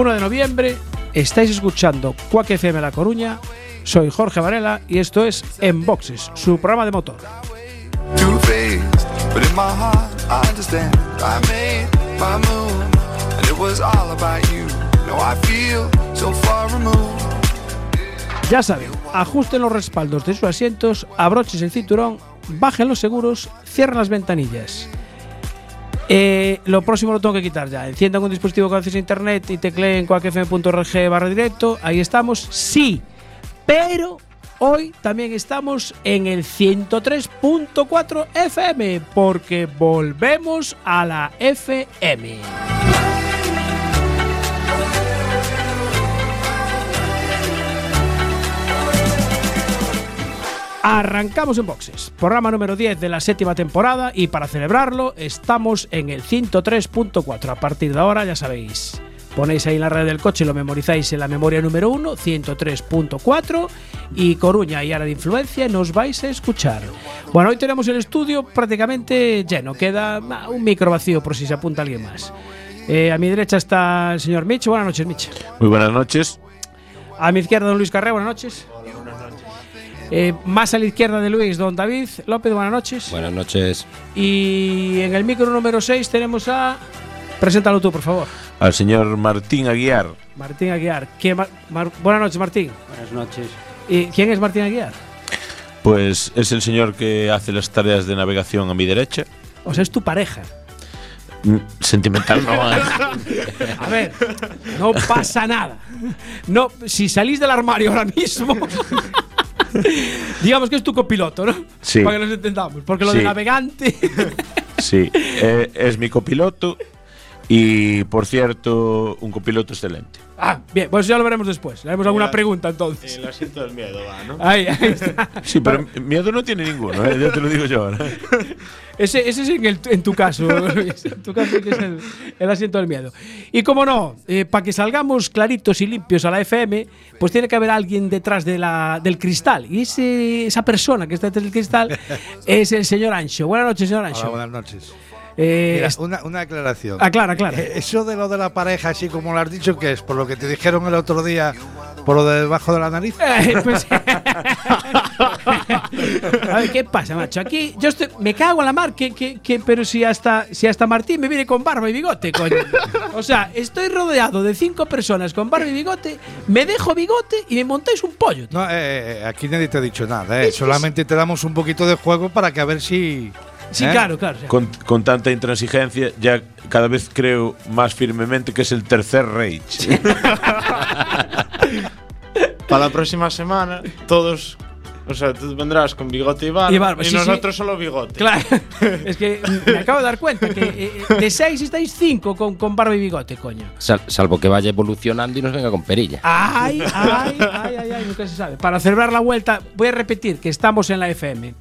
1 de noviembre. Estáis escuchando Quack FM La Coruña. Soy Jorge Varela y esto es En Boxes, su programa de motor. Ya saben, ajusten los respaldos de sus asientos, abrochen el cinturón, bajen los seguros, cierren las ventanillas. Eh, lo próximo lo tengo que quitar ya. Enciendan un dispositivo con acceso a internet y tecleen cuacfm.org barra directo. Ahí estamos. Sí, pero hoy también estamos en el 103.4 FM porque volvemos a la FM. Arrancamos en boxes, programa número 10 de la séptima temporada y para celebrarlo estamos en el 103.4. A partir de ahora ya sabéis, ponéis ahí en la red del coche y lo memorizáis en la memoria número 1, 103.4 y Coruña y área de influencia nos vais a escuchar. Bueno, hoy tenemos el estudio prácticamente lleno, queda ah, un micro vacío por si se apunta alguien más. Eh, a mi derecha está el señor Mitch. Buenas noches, Mitch. Muy buenas noches. A mi izquierda, don Luis Carrera. Buenas noches. Eh, más a la izquierda de Luis, don David López, buenas noches. Buenas noches. Y en el micro número 6 tenemos a. Preséntalo tú, por favor. Al señor Martín Aguiar. Martín Aguiar. ¿Quién ma- Mar- buenas noches, Martín. Buenas noches. ¿Y quién es Martín Aguiar? Pues es el señor que hace las tareas de navegación a mi derecha. O sea, es tu pareja. Mm, Sentimental no. A ver, no pasa nada. No, si salís del armario ahora mismo. digamos que es tu copiloto, ¿no? Sí. Para que nos entendamos. Porque lo de Sí. navegante. Sí, eh, es mi copiloto y, por cierto, un copiloto excelente. ah, bien, pues ya lo veremos después. Le haremos alguna pregunta entonces. El asiento del miedo va, ¿no? Ahí, ahí está. Sí, pero miedo no tiene ninguno, eh, ya te lo digo yo ahora. Ese, ese es en, el- en tu caso, Luis. En tu caso que es el, el asiento del miedo. Y como no, para que salgamos claritos y limpios a la FM, pues tiene que haber alguien detrás de la, del cristal. Y ese, esa persona que está detrás del cristal es el señor Ancho. Buenas noches, señor Ancho. Hola, buenas noches. Eh, Mira, una, una aclaración. aclara, aclara. Eh, Eso de lo de la pareja, así como lo has dicho, que es por lo que te dijeron el otro día, por lo de debajo de la nariz. Eh, pues- a ver, ¿qué pasa, macho? Aquí yo estoy, me cago en la mar, que, que- que- pero si hasta, si hasta Martín me viene con barba y bigote, coño. O sea, estoy rodeado de cinco personas con barba y bigote, me dejo bigote y me montáis un pollo. tío. No, eh, eh, aquí nadie te ha dicho nada, eh. Solamente te damos un poquito de juego para que a ver si. Sí, ¿eh? claro, claro. Con, con tanta intransigencia, ya cada vez creo más firmemente que es el tercer Rage. Para la próxima semana, todos. O sea, tú vendrás con bigote y barba. Y barba, sí, sí. nosotros solo bigote. Claro, es que me acabo de dar cuenta que eh, de seis estáis cinco con, con barba y bigote, coño. Sal- salvo que vaya evolucionando y nos venga con perilla. Ay, ay, ay, ay, ay, nunca se sabe. Para celebrar la vuelta, voy a repetir que estamos en la FM.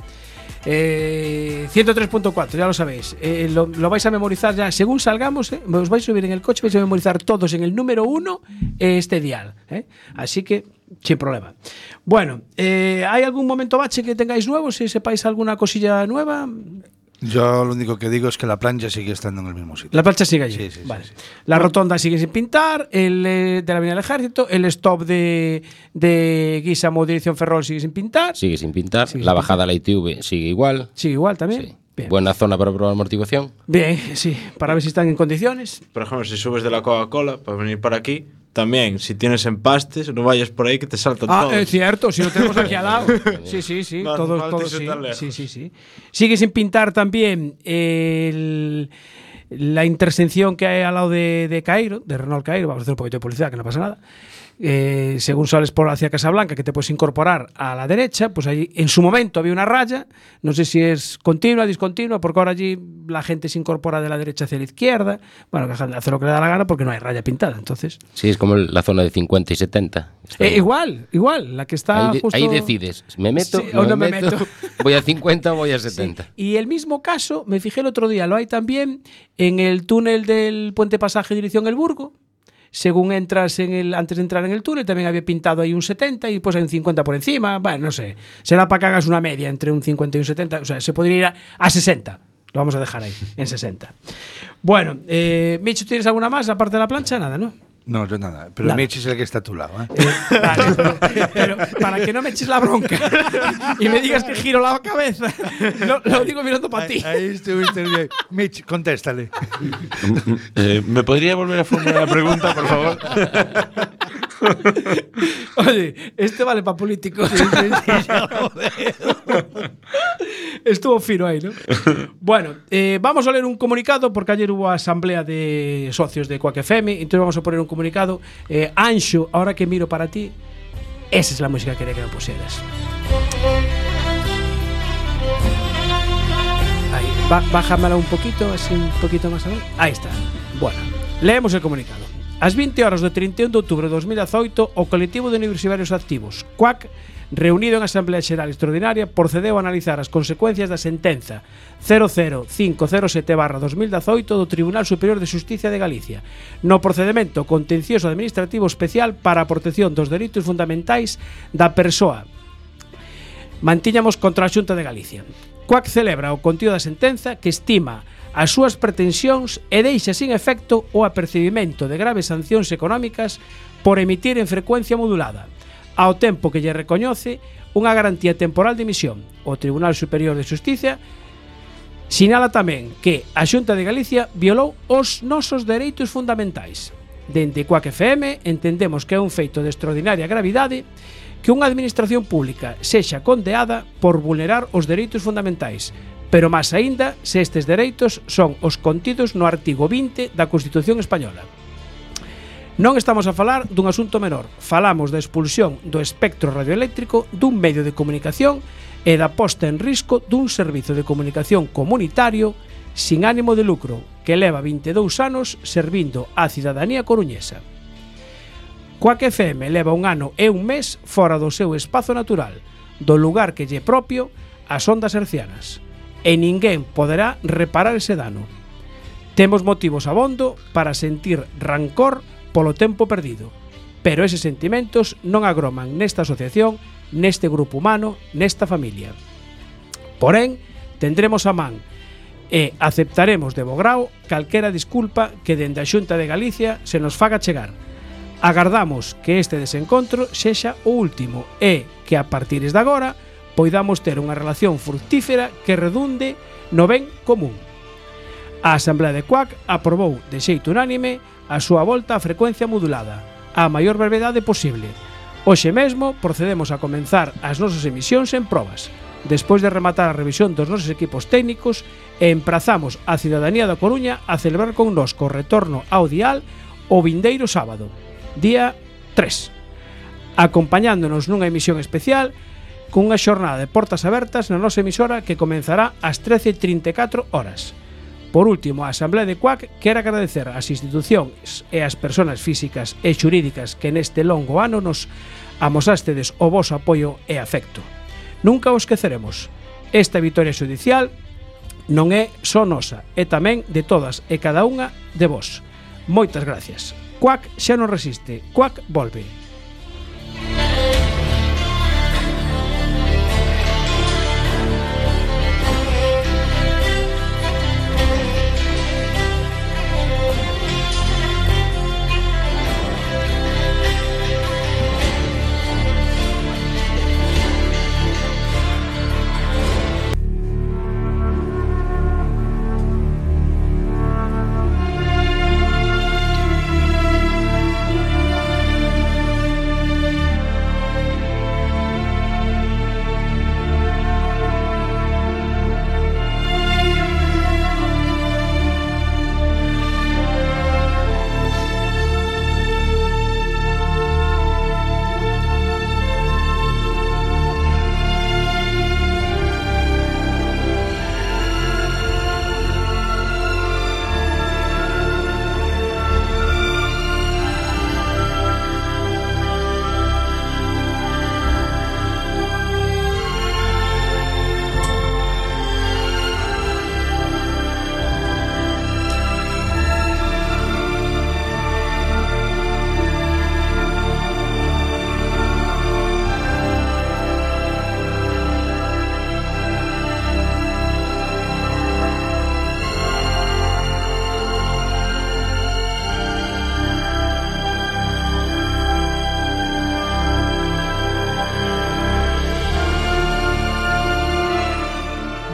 Eh, 103.4, ya lo sabéis. Eh, lo, lo vais a memorizar ya. Según salgamos, eh, os vais a subir en el coche, vais a memorizar todos en el número uno eh, este dial. eh. Así que, sin problema. Bueno, eh, ¿hay algún momento bache que tengáis nuevo? Si sepáis alguna cosilla nueva. Yo lo único que digo es que la plancha sigue estando en el mismo sitio. La plancha sigue allí. Sí, sí, sí, vale. sí. La rotonda sigue sin pintar, el eh, de la Avenida del Ejército, el stop de, de Guisamo dirección Ferrol sigue sin pintar. Sigue sin pintar. Sigue la sin bajada a la ITV sigue igual. Sigue igual también. Sí. Bien. Buena zona para probar amortiguación. Bien, sí, para ver si están en condiciones. Por ejemplo, si subes de la Coca-Cola para venir para aquí, también, si tienes empastes, no vayas por ahí que te saltan Ah, todos. es cierto, si lo tenemos aquí al lado. Sí, sí, sí, No todos, todos, sí, sí, sí. Sigue sin pintar también el- la intersección que hay al lado de, de Cairo, de Renault Cairo, vamos a hacer un poquito de publicidad, que no pasa nada. Eh, según sales por hacia Casablanca, que te puedes incorporar a la derecha, pues allí en su momento había una raya, no sé si es continua, discontinua, porque ahora allí la gente se incorpora de la derecha hacia la izquierda, bueno, hace lo que le da la gana porque no hay raya pintada, entonces... Sí, es como la zona de 50 y 70. Está Eh, ahí. igual, igual, la que está ahí, justo... ahí decides, ¿me meto? Sí, o no me meto. ¿Voy a 50 o voy a Sí. 70? Y el mismo caso, me fijé el otro día, lo hay también en el túnel del puente pasaje dirección El Burgo. Según entras en el, antes de entrar en el túnel, también había pintado ahí un 70 y pues hay un 50 por encima. Bueno, no sé. Será para que hagas una media entre un 50 y un 70. O sea, se podría ir a, a 60. Lo vamos a dejar ahí, en 60. Bueno, eh, Micho, ¿tienes alguna más aparte de la plancha? Nada, ¿no? No, yo nada. Pero Nada. Mitch es el que está a tu lado. ¿eh? Eh, vale, pero, pero para que no me eches la bronca y me digas que giro la cabeza, lo, lo digo mirando para ti. Ahí estuviste bien. Mitch, contéstale. Eh, ¿Me podría volver a formular la pregunta, por favor? Oye, este vale para político. Estuvo fino ahí, ¿no? Bueno, eh, vamos a leer un comunicado porque ayer hubo asamblea de socios de Quack FM, entonces vamos a poner un comunicado. Eh, Ancho, ahora que miro para ti, esa es la música que quería que me pusieras. Ahí, bájamela un poquito, así un poquito más abajo. Ahí está. Bueno, leemos el comunicado. Ás 20 horas do 31 de outubro de 2018, o colectivo de universitarios activos, CUAC, reunido en Asamblea Xeral Extraordinaria, procedeu a analizar as consecuencias da sentenza 00507-2018 do Tribunal Superior de Justicia de Galicia no procedimento contencioso administrativo especial para a protección dos delitos fundamentais da persoa mantiñamos contra a Xunta de Galicia. CUAC celebra o contido da sentenza que estima as súas pretensións e deixa sin efecto o apercibimento de graves sancións económicas por emitir en frecuencia modulada, ao tempo que lle recoñece unha garantía temporal de emisión. O Tribunal Superior de Justicia Sinala tamén que a Xunta de Galicia violou os nosos dereitos fundamentais. Dende Coac FM entendemos que é un feito de extraordinaria gravidade que unha administración pública sexa condeada por vulnerar os dereitos fundamentais, pero máis aínda se estes dereitos son os contidos no artigo 20 da Constitución Española. Non estamos a falar dun asunto menor, falamos da expulsión do espectro radioeléctrico dun medio de comunicación e da posta en risco dun servizo de comunicación comunitario sin ánimo de lucro que leva 22 anos servindo á cidadanía coruñesa. Coac FM leva un ano e un mes fora do seu espazo natural, do lugar que lle propio as ondas hercianas e ninguén poderá reparar ese dano. Temos motivos abondo para sentir rancor polo tempo perdido, pero eses sentimentos non agroman nesta asociación, neste grupo humano, nesta familia. Porén, tendremos a man e aceptaremos de bograo calquera disculpa que dende a Xunta de Galicia se nos faga chegar. Agardamos que este desencontro sexa o último e que a partir de agora poidamos ter unha relación fructífera que redunde no ben común. A Asamblea de CUAC aprobou de xeito unánime a súa volta á frecuencia modulada, á maior brevedade posible. Hoxe mesmo procedemos a comenzar as nosas emisións en probas. Despois de rematar a revisión dos nosos equipos técnicos, emprazamos a cidadanía da Coruña a celebrar con nos co retorno ao dial o vindeiro sábado, día 3. Acompañándonos nunha emisión especial, cunha xornada de portas abertas na nosa emisora que comenzará ás 13.34 horas. Por último, a Asamblea de CUAC quere agradecer ás institucións e ás persoas físicas e xurídicas que neste longo ano nos amosástedes o voso apoio e afecto. Nunca os esqueceremos. Esta vitoria judicial non é só nosa, é tamén de todas e cada unha de vós. Moitas gracias. CUAC xa non resiste, CUAC volve.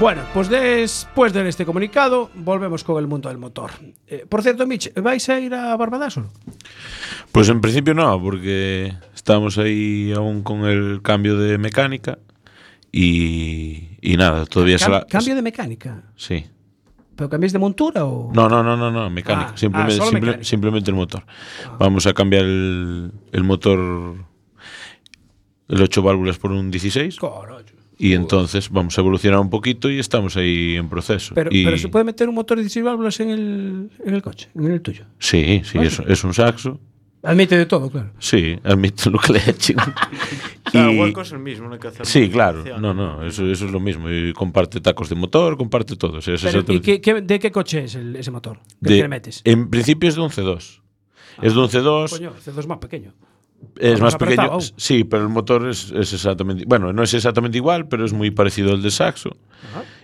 Bueno, pues después de este comunicado, volvemos con el mundo del motor. Eh, por cierto, Mitch, ¿vais a ir a Barbadas o no? Pues en principio no, porque estamos ahí aún con el cambio de mecánica y, y nada, todavía se Cam- la... cambio de mecánica. Sí. ¿Pero cambiáis de montura o...? No, no, no, no, no, mecánica. Ah, simplemente, ah, simple-. Ah. simplemente el motor. Vamos a cambiar el, el motor, el 8 válvulas por un 16 Corojo. Y entonces vamos a evolucionar un poquito y estamos ahí en proceso. Pero, Y- pero se puede meter un motor de 16 válvulas en el, en el coche, en el tuyo. Sí, sí, es, es un saxo. Admite de todo, claro. Sí, admito lo que le echen. O sea, el hueco es el mismo, no hay que hacer Sí, claro. No, no, eso, eso es lo mismo. Y comparte tacos de motor, comparte todo. o sea, es Pero, ¿y qué, qué- de qué coche es el- ese motor? ¿Qué de- le metes? En principio es de un C2. es de un C2, Coño, C2 es más pequeño. Es más pequeño. apretado. Sí, pero el motor es, es exactamente. Bueno, no es exactamente igual, pero es muy parecido al de Saxo.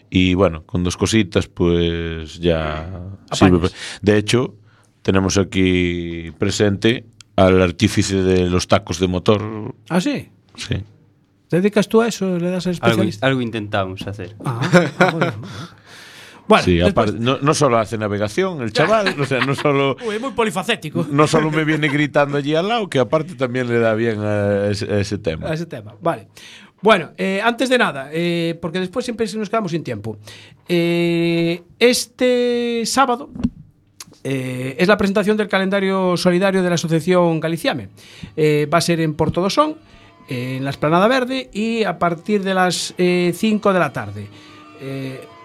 Y bueno, con dos cositas, pues ya. sirve. De hecho, tenemos aquí presente al artífice de los tacos de motor. ¿Ah, sí? Sí. ¿Te dedicas tú a eso? ¿Le das al Algo, especialista? algo intentamos hacer. Ah, ah, bien. Bueno, Sí, aparte, no, no solo hace navegación, el chaval, o sea, no solo. Uy, muy polifacético. No solo me viene gritando allí al lado, que aparte también le da bien a ese, a ese tema. a ese tema. Vale. Bueno, eh, antes de nada, eh, porque después siempre nos quedamos sin tiempo. Eh, este sábado es la presentación del calendario solidario de la Asociación Galiciame. Va a ser en Porto do Son, eh, en la Esplanada Verde, y a partir de las 5 de la tarde.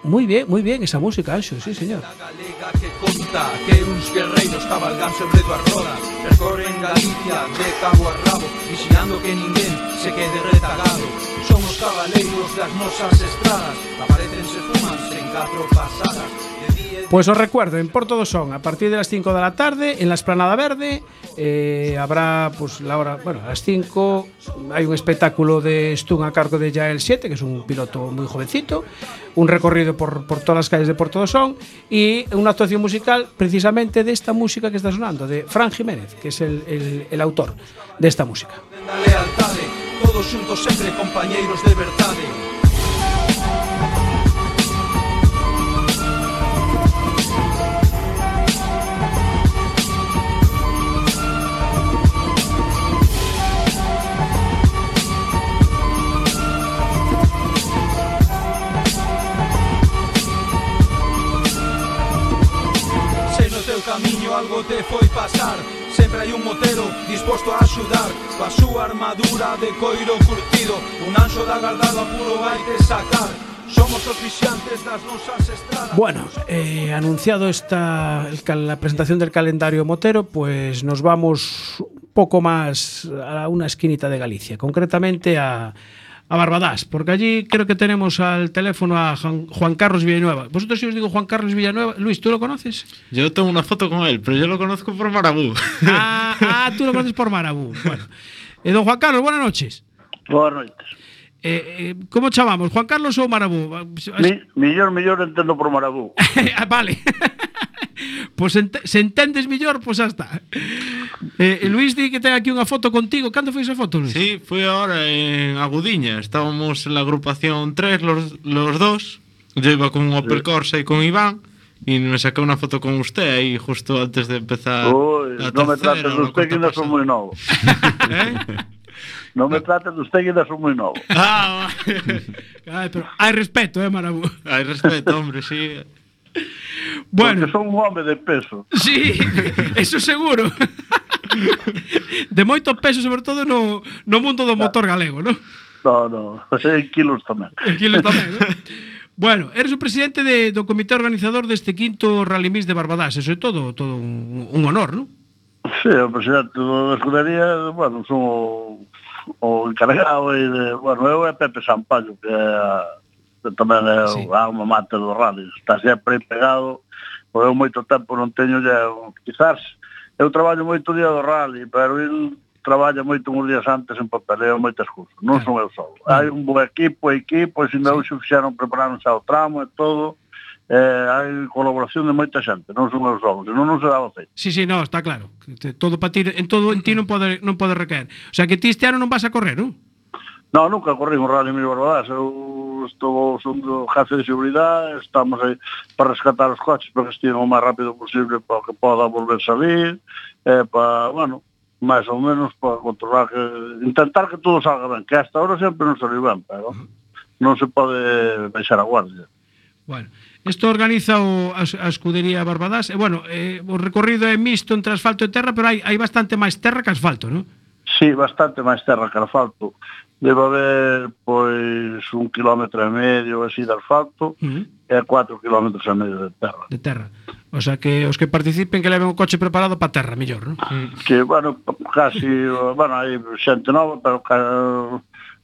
Muy bien, muy bien esa música, Anxo, sí, señor. galega que conta que uns guerreiros cabalgan sobre dúas rodas Percorren Galicia de cabo a rabo Vigiando que ninguén se quede retagado Son os cabaleiros das nosas estradas Aparecense fumanse en catro pasadas De día Pues os recuerdo, en Porto do Son, a partir de las 5 de la tarde, en la Esplanada Verde, eh, habrá pues la hora, bueno, a las 5 hay un espectáculo de Stun a cargo de Jael 7, que es un piloto muy jovencito, un recorrido por, por todas las calles de Porto do Son y una actuación musical precisamente de esta música que está sonando, de Fran Jiménez, que es el, el, el autor de esta música. todos juntos sempre compañeiros de verdade Bueno, eh, anunciado esta la presentación del calendario motero, pues nos vamos un poco más a una esquinita de Galicia, concretamente a, a Barbadás, porque allí creo que tenemos al teléfono a Juan, Juan Carlos Villanueva. Vosotros si os digo Juan Carlos Villanueva, Luis, ¿tú lo conoces? Yo tengo una foto con él, pero yo lo conozco por Marabú. Ah, ah, tú lo conoces por Marabú. Bueno, Eh, don Juan Carlos, buenas noches. Boas noites. Eh, eh, ¿Cómo chamamos? ¿Juan Carlos o Marabú? Mi, millor, millor entendo por Marabú. Ah, vale. Pois ent se entendes mellor, pois xa está. Eh, eh, Luis di que ten aquí unha foto contigo. Cando foi esa foto, Luis? Sí, fue ahora en Agudiña. Estábamos en la agrupación 3, los, los dos. Yo iba con Opel Corsa y con Iván. Y me saqué una foto con usted ahí justo antes de empezar. Ui, la me tercera trates o de usted que son pasada. moi novo. ¿Eh? Non me trate de usted que son moi novo. Ah, Ay, pero hai respeto, eh, Marabú. Hai respeto, hombre, sí. Bueno, Porque son un home de peso. Sí, eso seguro. De moito peso, sobre todo no, no mundo do motor galego, non? No, no, en kilos tamén. En kilos tamén, ¿no? Bueno, eres o presidente de, do comité organizador deste quinto Rally Mix de Barbadás, eso é todo, todo un, un honor, non? Sí, o presidente da escudería, bueno, son o, o encargado e de, bueno, eu é Pepe Sampaio, que é que tamén é sí. o alma mater do rally, está sempre pegado, o eu moito tempo non teño ya, quizás, eu traballo moito día do rally, pero el traballa moito uns días antes en papeleo moitas cousas, non son eu só. Hai un bo equipo, equipo, e se non sí. se fixeron xa ao tramo e todo, eh, hai colaboración de moita xente, non son os homens, non non se daba feito. Sí, sí, no, está claro. Todo para ti, en todo en ti non pode non pode recaer. O sea que ti este ano non vas a correr, non? No, nunca corrí un Rally Mil Barbadas. Eu estou son do jefe de seguridade, estamos aí para rescatar os coches para que estiven o máis rápido posible para que poda volver a salir, eh, para, bueno, máis ou menos para controlar que intentar que todo salga ben, que hasta ahora sempre non saliu ben, pero non se pode baixar a guardia. Bueno, Isto organiza o, a, a escudería Barbadás. E, bueno, eh, o recorrido é mixto entre asfalto e terra, pero hai, hai bastante máis terra que asfalto, non? Sí, bastante máis terra que asfalto. Debe haber, pois, un kilómetro e medio así de asfalto uh -huh. e cuatro kilómetros e medio de terra. De terra. O sea, que os que participen que leven o coche preparado para terra, mellor, non? Que, bueno, casi, bueno, hai xente nova, pero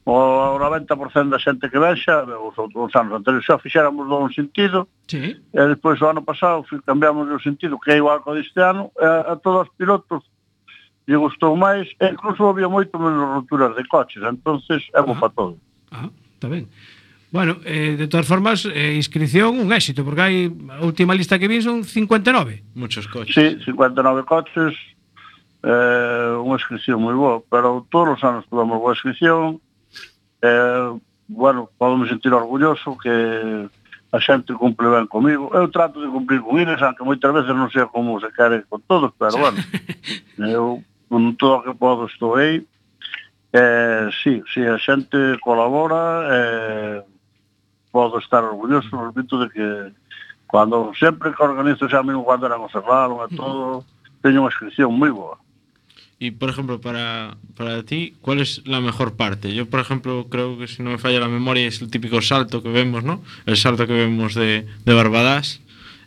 o 90% da xente que vexa, os, os anos anteriores xa fixéramos un sentido, sí. e despois o ano pasado cambiamos o sentido, que é igual que deste ano, a, a todos os pilotos lle gustou máis, e incluso había moito menos roturas de coches, entonces é bo para todo. Ah, está ben. Bueno, eh, de todas formas, eh, inscripción un éxito, porque hai a última lista que vi son 59. Muchos coches. Sí, 59 coches, eh, unha inscripción moi boa, pero todos os anos podemos boa inscripción, Eh, bueno, podome sentir orgulloso que a xente cumple ben comigo. Eu trato de cumplir con eles, aunque moitas veces non sei como se quere con todos, pero bueno, eu con todo o que podo estou aí. Eh, sí, sí, a xente colabora, eh, podo estar orgulloso repito, de que cando sempre que organizo xa mesmo cando era conservado e todo, teño unha inscripción moi boa. Y, por ejemplo, para, para ti, ¿cuál es la mejor parte? Yo, por ejemplo, creo que si no me falla la memoria es el típico salto que vemos, ¿no? El salto que vemos de, de Barbadas.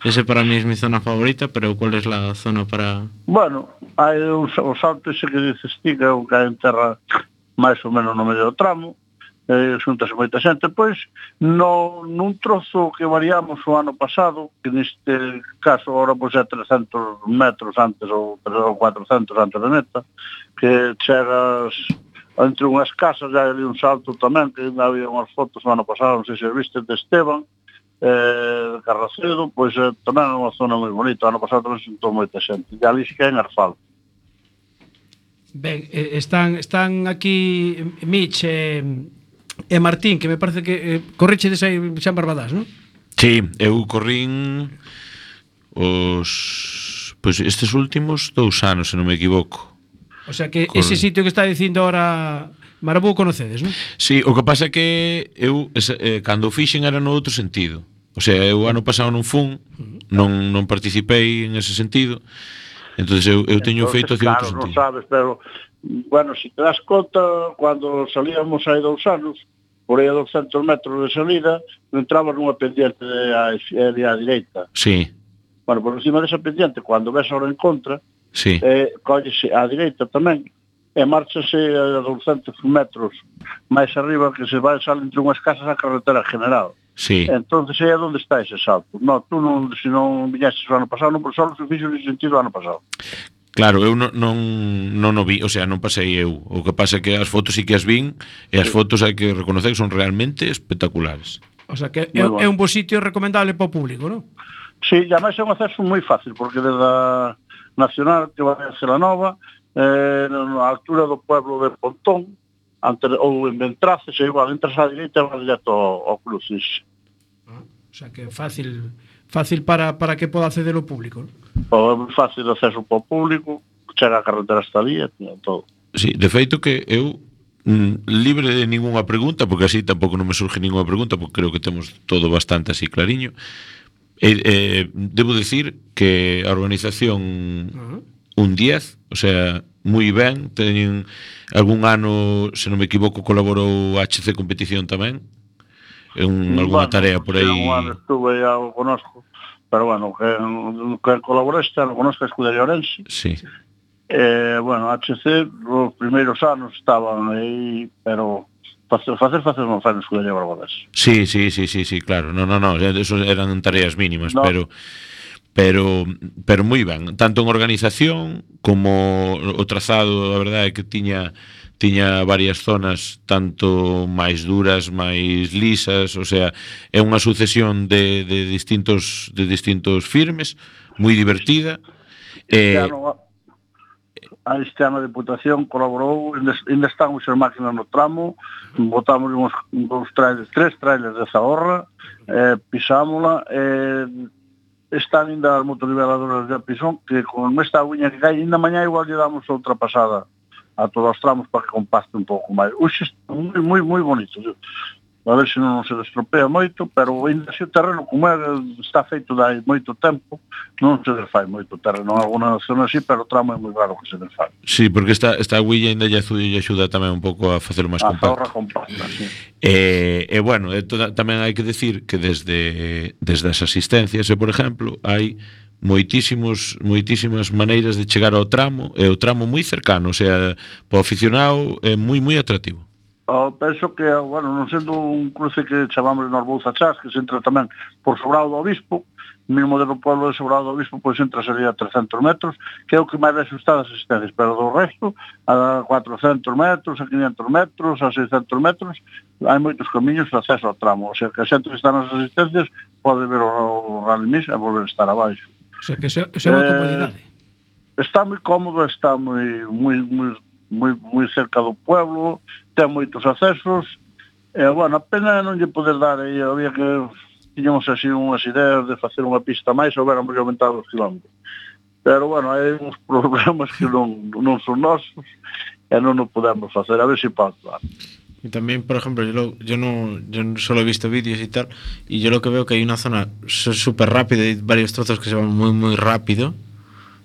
Ese para mí es mi zona favorita, pero ¿cuál es la zona para...? Bueno, hai un, o salto ese que dices ti que é un que enterra máis ou menos no medio do tramo eh, xuntas moita xente, pois no, nun trozo que variamos o ano pasado, que neste caso ahora pois é 300 metros antes ou, ou 400 antes da meta, que chegas entre unhas casas, hai ali un salto tamén, que ainda había unhas fotos o ano pasado, non sei se viste, de Esteban, eh, de Carracedo, pois eh, tamén é unha zona moi bonita, ano pasado tamén sentou moita xente, e ali xa en asfalto. Ben, eh, están, están aquí, Mitch, eh, E Martín, que me parece que eh, correchedes aí xa en non? Sí, eu corrín os pois estes últimos dous anos, se non me equivoco. O sea que Corre... ese sitio que está dicindo ahora Marabú conocedes, non? Sí, o que pasa é que eu eh, cando o fixen era no outro sentido. O sea, eu ano pasado non fun, non non participei en ese sentido. Entonces eu eu teño Entonces, feito hacia claro, outro sentido. Non sabes, pero bueno, se si te das conta, cando salíamos hai dous anos, por aí a 200 metros de salida, entrabas nunha pendiente de a, de a direita. Sí. Bueno, por encima desa pendiente, cando ves ahora en contra, sí. eh, collese á direita tamén, e marchase a 200 metros máis arriba que se vai sal entre unhas casas a carretera general. Sí. Entonces é onde está ese salto. No, tú non, se non viñaste o ano pasado, non, por solo se fixo ese sentido o ano pasado. Claro, eu non, non, non o vi, o sea, non pasei eu. O que pasa é que as fotos sí que as vin e as fotos hai que reconocer que son realmente espectaculares. O sea, que é, bueno. é un bo sitio recomendable para o público, non? Sí, e además é un acceso moi fácil, porque desde a Nacional que vai a Selanova, eh, na altura do pueblo de Pontón, ante, ou en Ventraces, e igual, entras á direita e vas directo ao, ao Crucis. Ah, o sea, que é fácil fácil para, para que poda acceder o público? Pois é moi fácil de acceso para o público, chega a carretera hasta día, todo. Sí, de feito que eu mm, libre de ningunha pregunta, porque así tampouco non me surge ningunha pregunta, porque creo que temos todo bastante así clariño. Eh, eh, debo decir que a organización uh -huh. un 10, o sea, moi ben, teñen algún ano, se non me equivoco, colaborou a HC Competición tamén, En algunha bueno, tarea por aí. Un ano estuve ya conosco, pero bueno, que, que colaboraste conosco a Escudería Orense. Sí. Eh, bueno, HC, os primeiros anos estaban aí, pero facer facer facer non fan Escudería Barbadés. Sí, sí, sí, sí, sí, claro. No, no, no, eso eran tareas mínimas, no. pero pero pero moi ben, tanto en organización como o trazado, a verdade é que tiña tiña varias zonas tanto máis duras, máis lisas, o sea, é unha sucesión de, de distintos de distintos firmes, moi divertida. Este eh, ano, a este ano a Deputación colaborou, ainda están os máquinas no tramo, botamos uns, uns trailers, tres trailers de Zahorra, eh, pisámola, eh, están ainda as motoniveladoras de Pisón, que con esta uña que cae, ainda mañá igual lle damos outra pasada a todos os tramos para que compaste un pouco máis. Uxe moi, moi, moi bonito. A ver se non se destropea moito, pero ainda se o terreno como é, está feito dai moito tempo, non se desfai moito terreno. En alguna zona así, pero o tramo é moi raro que se desfai. Sí, porque esta, esta huilla ainda lle axuda tamén un pouco a facelo máis compacto. A zorra compacta, sí. E, eh, eh, bueno, eh, toda, tamén hai que decir que desde, desde as asistencias, eh, por exemplo, hai moitísimos moitísimas maneiras de chegar ao tramo, é o tramo moi cercano, o sea, para o aficionado é moi moi atractivo. Oh, penso que, bueno, non sendo un cruce que chamamos nos Bouza Chas, que se entra tamén por Sobrado do Obispo, mesmo do pueblo de Sobrado do Obispo, pois entra sería a 300 metros, que é o que máis resulta as existencias, pero do resto, a 400 metros, a 500 metros, a 600 metros, hai moitos camiños de acceso ao tramo, o sea, que a xente que está nas asistencias pode ver o, o Rally e volver a estar abaixo. O sea, que xa, xa é unha eh, comunidade. Está moi cómoda, está moi, moi, moi, moi, moi cerca do pueblo, ten moitos accesos, e, bueno, a pena non lle poder dar, e había que tiñamos así unhas ideas de facer unha pista máis, houberan que aumentar os kilómetros. Pero, bueno, hai uns problemas que non, non son nosos, e non o podemos facer, a ver se pasa. Y también, por ejemplo, yo, lo- yo no yo solo he visto vídeos y tal, y yo lo que veo que hay una zona súper rápida y varios trozos que se van muy, muy rápido,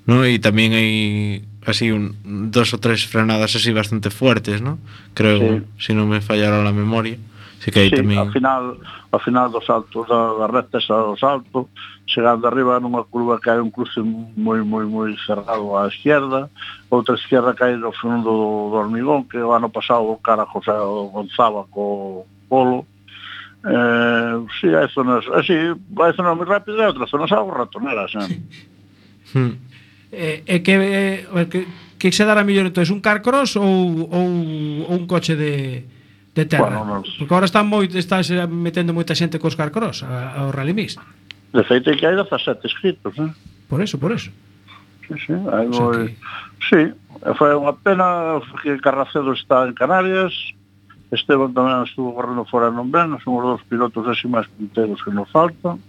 ¿no? Y también hay así un, dos o tres frenadas así bastante fuertes, ¿no? Creo, si no me fallara la memoria. Así que aí sí, tamén... Ao final, ao final dos saltos da, da recta xa do salto, chegando arriba nunha curva que hai un cruce moi moi moi cerrado á esquerda, outra esquerda cae no fundo do, do hormigón, que o ano pasado o cara José Gonzaba co polo, eh, si, sí, hai zonas eh, así, hai zonas moi rápidas e outras zonas algo ratoneras, eh? Sí. Hmm. Eh, eh, que, eh, que, que se dará mellor entón, un carcross ou, ou, ou un coche de, de terra. Bueno, mas... Porque agora están moi, está metendo moita xente cos carcross ao Rally Mix. De feito, que hai 17 inscritos, eh? Por eso, por eso. Sí, sí, hai O sea. Sí, foi unha pena que Carracedo está en Canarias, Esteban tamén estuvo correndo fora non Nombrano, son os dos pilotos así máis punteiros que nos faltan.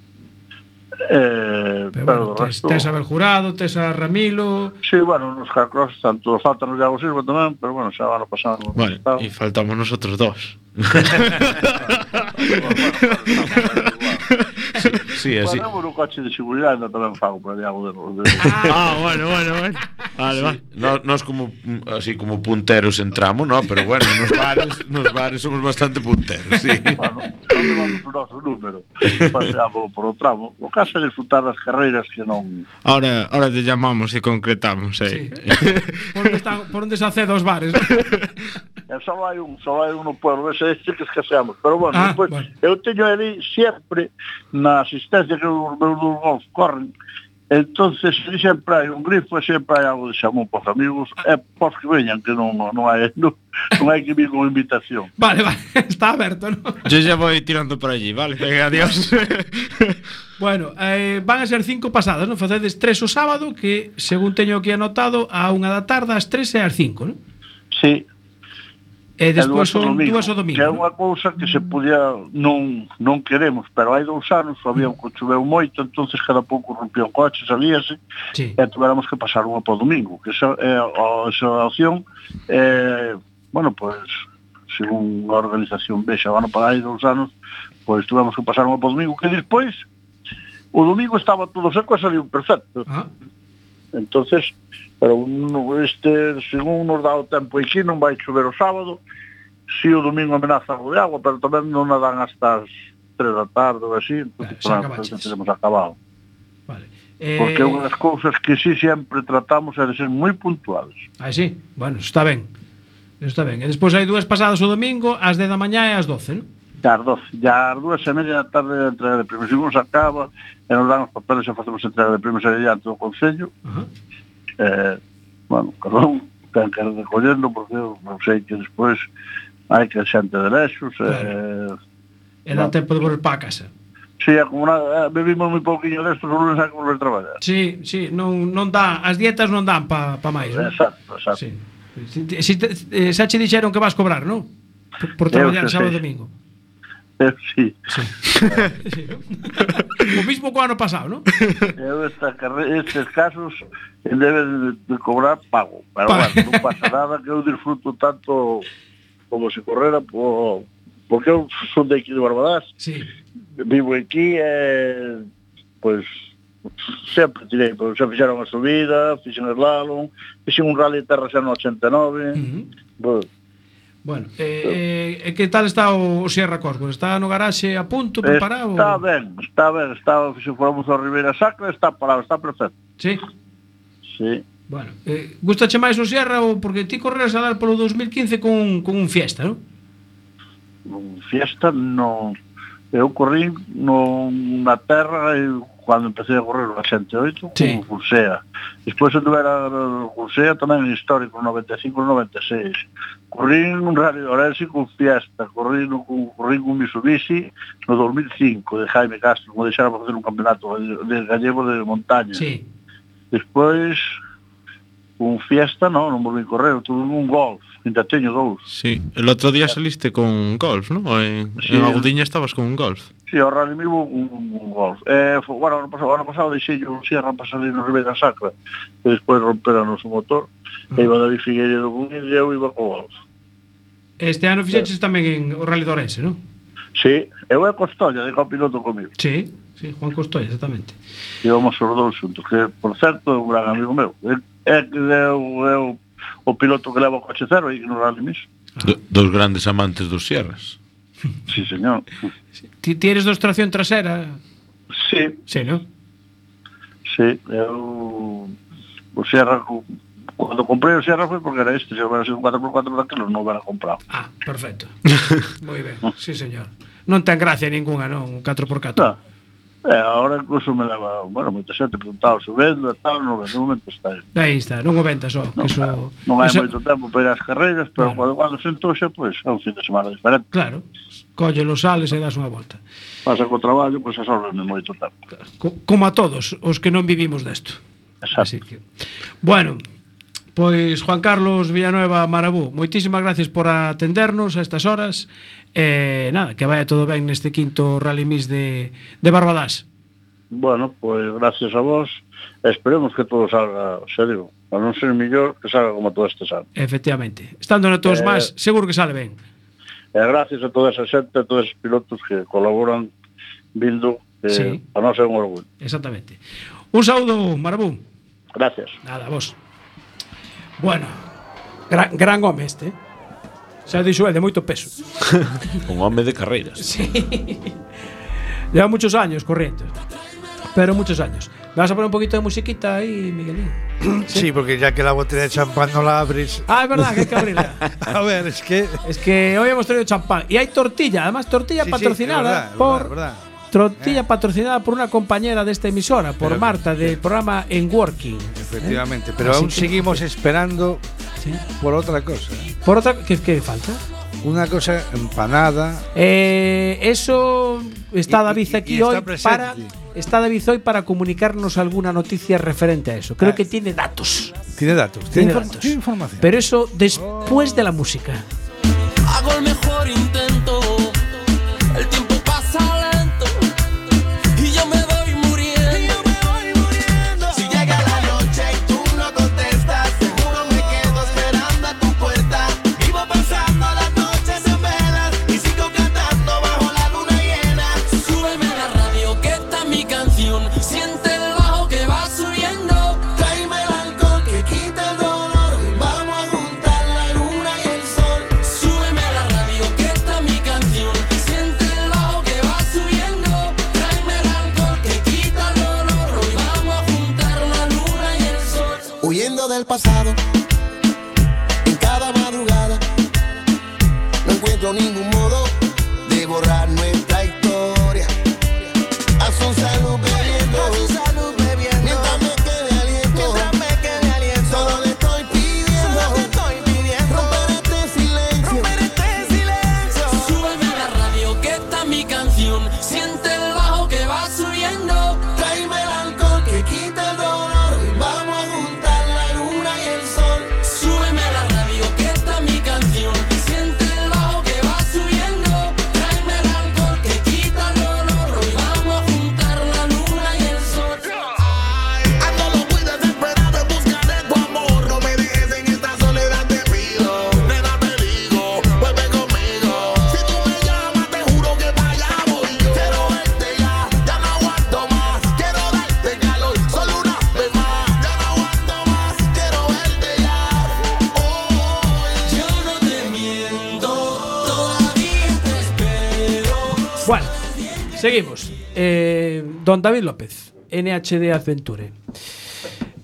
Eh, Pero, pero, bueno, tes, resto... tes a Beljurado, tes a Ramilo... Sí, bueno, nos carcross tanto faltan os Iago Silva tamén, pero bueno, xa van a pasar. Vale, y faltamos nosotros dos. sí, así. Bueno, no coche de seguridade no tamén fago para diago de... ah, bueno, bueno, bueno. Vale, sí. va. No, nos como así como punteros entramos, no, pero bueno, nos bares, nos bares somos bastante punteros, sí. Bueno, vamos o noso número. Paseamos por o tramo. O caso é disfrutar das carreiras que non Ahora, ahora te chamamos e concretamos eh. Sí. por onde están, por onde se accede aos bares? E eh, só hai un, só hai un no pueblo, ese é este que escaseamos. Pero bueno, ah, después, bueno. eu teño ali sempre na asistencia distancia que os meus dos golf corren, entonces sempre hai un grifo e sempre hai algo de xamón pos amigos eh, e pos que veñan que non, non hai non, non hai que vir con invitación vale, vale, está aberto ¿no? yo xa vou tirando por allí, vale, venga, adiós bueno, eh, van a ser cinco pasadas, non? facedes tres o sábado que según teño aquí anotado a unha da tarde, as tres e as cinco, non? Sí, E despois son dúas o domingo. Que é unha cousa que se podía non non queremos, pero hai dous anos había un que choveu moito, entonces cada pouco rompía o coche, sabíase, sí. e tuveramos que pasar unha para o domingo, que esa, eh, é, a, esa opción eh, bueno, pois pues, según a organización vexa, bueno, para hai dous anos, pois pues, tuvemos que pasar unha para o domingo, que despois o domingo estaba todo seco e saliu perfecto. Ah. Entonces, pero un, este, según nos dá o tempo aquí non vai chover o sábado si o domingo amenaza algo de agua pero tamén non a dan hasta as 3 da tarde ou así entonces, eh, xa teremos acabado vale. eh... porque unha das cousas que si sí, sempre tratamos é de ser moi puntuales ah, sí? bueno, está ben está ben e despois hai dúas pasadas o domingo ás 10 da mañá e ás 12, non? Ya as 12, ya as dúas e media da tarde a entrega de premios. Segundo se acaba, e nos dan os papeles e facemos entrega de premios e adiante do Concello. Uh -huh eh, bueno, carón, ten que recollendo porque eu non sei que despois hai que xente de lexos eh, e dá tempo de volver para casa Si, é como nada, bebimos moi pouquinho desto, o lunes hai que volver traballar. Sí, sí, non, non dá, as dietas non dan para pa máis, non? Exacto, exacto. Sí. Si, si, te, xa che dixeron que vas cobrar, non? Por, por traballar sábado e domingo sí. sí. o mismo co ano pasado, non? Eu esta estes casos eh, deben de cobrar pago, pero pa. bueno, non pasa nada que eu disfruto tanto como se correra por porque eu son de aquí de Barbadás. Sí. Vivo aquí e eh, pois sempre tirei, pois xa fixeron a subida, fixen el slalom, fixen un rally de terra xa no 89. Uh -huh. Pois, Bueno, eh, eh, eh, que tal está o Sierra Cosmos? Está no garaxe a punto, preparado? Está ben, está ben, está, se formos ao Ribeira Sacra, está parado, está perfecto. Sí? Sí. Bueno, eh, gustache máis o Sierra ou porque ti correres a dar polo 2015 con, con un fiesta, non? Un fiesta non... Eu corrí no, na terra e cando empecé a correr o 88 sí. con Cursea despois anduvera Cursea tamén en histórico 95-96 corrí un rally de Orense con Fiesta corrí, no, corrí con Mitsubishi no 2005 de Jaime Castro como deixara facer un campeonato de gallego de montaña sí. despois con Fiesta non, non volví correr tuve un golf Ainda teño dous. Sí, el outro día saliste con golf, non? En, sí, en Agudiña estabas con un golf. Sí, ao Rally Mivo un, un golf. Eh, foi, bueno, ano pasado, ano pasado deixei un Sierra para salir no Ribeira Sacra, e despois romper o motor, uh -huh. e iba David Figueiredo con e eu iba co golf. Este ano fixeches sí. tamén en o Rally Dorense, non? Sí, eu é Costolla, de copiloto comigo. Sí, sí, Juan Costoya, exactamente. Íbamos os dous xuntos, que, por certo, é un gran amigo meu. É, é que eu, eu o piloto que leva o coche cero, e no rally iso. Do, dos grandes amantes dos Sierras. Sí, señor. Ti, ti eres dos tracción trasera? Sí. Sí, non? Sí, eu... O Sierra, cando comprei o Sierra foi porque era este, se hubiera sido un 4x4 daquelos non hubiera comprado. Ah, perfecto. Moi ben, sí, señor. Non ten gracia ninguna, non, un 4x4. Claro. Eh, agora incluso me leva, bueno, moita xente preguntaba se vendo e tal, non vendo, momento está aí. Aí está, non o venta só. Non, que so... claro, non hai Esa... moito tempo para ir ás carreiras, pero claro. cando, cando se entoxa, pois pues, é un fin de semana diferente. Claro, colle los sales e das unha volta. Pasa co traballo, pois pues, absorbenme moito tempo. Co, como a todos, os que non vivimos desto. Exacto. Así que... Bueno, Pois Juan Carlos Villanueva Marabú, moitísimas gracias por atendernos a estas horas. Eh, nada, que vaya todo ben neste quinto Rally Miss de, de Barbadás. Bueno, pois gracias a vos. Esperemos que todo salga serio. A non ser mellor que salga como todo este ano. Efectivamente. Estando na todos eh, máis, seguro que sale ben. E eh, gracias a toda esa xente, a todos os pilotos que colaboran vindo eh, sí. a nós é un orgullo. Exactamente. Un saúdo, Marabú. Gracias. Nada, vos. Bueno, gran, gran home este. eh. Xa dixo el de moito peso. Un home de carreiras. Sí. Lleva muchos años corriendo. Pero muchos años. ¿Me vas a poner un poquito de musiquita ahí, Miguelín? Sí, porque ya que la botella de champán no la abres. Ah, es verdad que hay que abrirla. A ver, es que. es que hoy hemos traído champán. Y hay tortilla, además tortilla Sí, patrocinada verdad, por. verdad, Tortilla patrocinada por una compañera de esta emisora, por Pero- Marta, del programa En Working. Efectivamente, pero Así aún que- seguimos esperando Sí. por otra cosa. ¿eh? Por otra, ¿qué, qué falta? Una cosa empanada. Eh, eso está David y- y aquí está hoy presente. para está David hoy para comunicarnos alguna noticia referente a eso. Creo Ah. que tiene datos. Tiene datos, Tiene datos. tiene información. Pero eso después de la música. Hago el mejor don David López, NHD Adventure.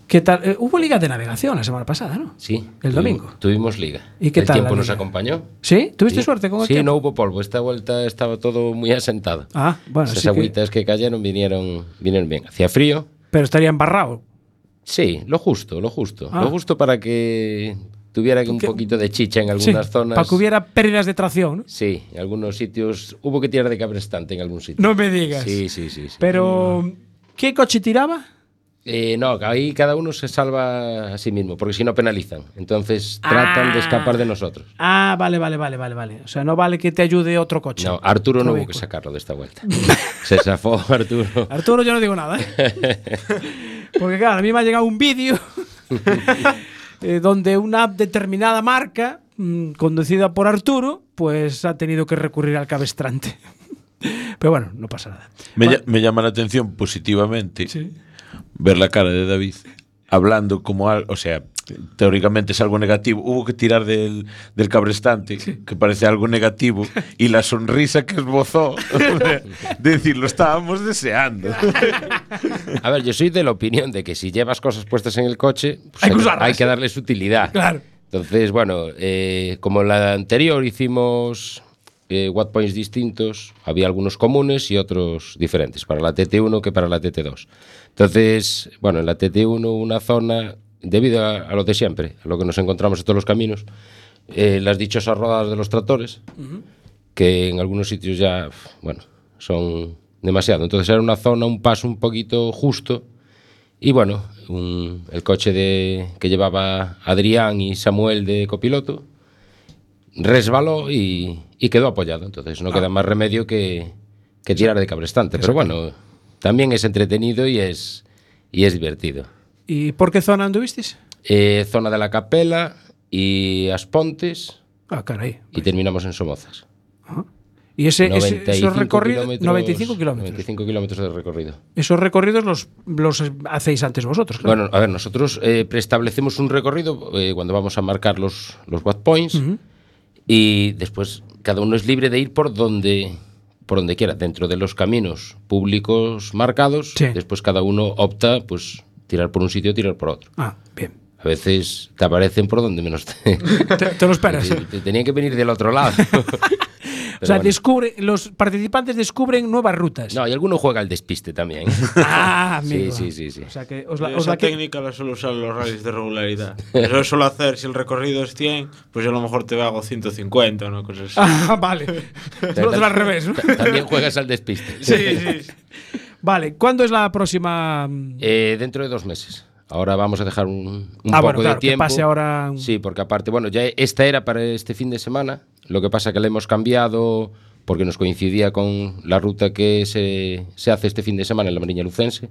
¿Qué tal? Eh, hubo liga de navegación la semana pasada, ¿no? Sí. El domingo. Tuvimos liga. ¿Y qué el tal tiempo la nos acompañó. ¿Sí? ¿Tuviste Sí. suerte con el Sí, tiempo? no hubo polvo. Esta vuelta estaba todo muy asentado. Ah, bueno, Esas que- agüitas que... cayeron vinieron, vinieron bien. Hacía frío. Pero estaría embarrado. Sí, lo justo, lo justo. Ah. Lo justo para que tuviera un poquito de chicha en Sí, algunas zonas. Para que hubiera pérdidas de tracción, ¿no? Sí, en algunos sitios hubo que tirar de cabrestante en algún sitio. No me digas. Sí, sí, sí. sí. Pero, ¿qué coche tiraba? Eh, no, ahí cada uno se salva a sí mismo, porque si no penalizan. Entonces tratan de escapar de nosotros. Ah, vale, vale, vale, vale, vale. O sea, no vale que te ayude otro coche. No, Arturo no hubo que sacarlo de esta vuelta. se zafó Arturo. Arturo, yo no digo nada. ¿eh? Porque claro, a mí me ha llegado un vídeo eh, donde una determinada marca, mm, conducida por Arturo, pues ha tenido que recurrir al cabestrante. Pero bueno, no pasa nada. Me, Bueno, lla- me llama la atención positivamente Sí. ver la cara de David hablando como algo, o sea, teóricamente es algo negativo. Hubo que tirar del, del cabrestante, que parece algo negativo, y la sonrisa que esbozó, de decir, lo estábamos deseando. A ver, yo soy de la opinión de que si llevas cosas puestas en el coche, pues Hay que hay, que darles utilidad. Claro. Entonces, bueno, eh, como la anterior hicimos eh, watt points distintos, había algunos comunes y otros diferentes, para la TT1 que para la TT2. Entonces, bueno, en la TT1 una zona, debido a, a lo de siempre, a lo que nos encontramos en todos los caminos, eh, las dichosas rodadas de los tractores, que en algunos sitios ya, bueno, son demasiado. Entonces era una zona, un paso un poquito justo. Y bueno, un- el coche de, que llevaba Adrián y Samuel de copiloto resbaló y, y quedó apoyado. Entonces no queda más remedio que, que tirar de cabrestante. Pero bueno, también es entretenido y es, y es divertido. ¿Y por qué zona anduvisteis? Eh, zona de la Capela y Aspontes Ah, caray. y terminamos en Somozas. Y ese, ese- 95 esos recorridos, kilómetros- 95 kilómetros. 95 kilómetros de recorrido. Esos recorridos los, los hacéis antes vosotros, claro. Bueno, a ver, nosotros eh, preestablecemos un recorrido eh, cuando vamos a marcar los, los watt points y después cada uno es libre de ir por donde, por donde quiera, dentro de los caminos públicos marcados. Sí. Después cada uno opta, pues, tirar por un sitio o tirar por otro. Ah, bien. A veces te aparecen por donde menos te... Te, te lo esperas. te- te tenían que venir del otro lado. o sea, bueno. descubre, los participantes descubren nuevas rutas. No, y alguno juega al despiste también. Ah, sí, amigo. sí, sí, sí. O sea que os la, os Esa la que- técnica la suelo usar en los rallies de regularidad. Eso suelo hacer si el recorrido es 100, pues yo a lo mejor te hago 150 o una cosa así. Ah, vale. Nosotros al revés, ¿no? Ta- También juegas al despiste. Sí, sí. Vale, ¿cuándo es la próxima? Eh, dentro de dos meses. Ahora vamos a dejar un, un Ah, poco bueno, claro, de que tiempo. pase ahora Sí, porque aparte, bueno, ya esta era para este fin de semana. Lo que pasa que le hemos cambiado porque nos coincidía con la ruta que se, se hace este fin de semana en la Mariña Lucense.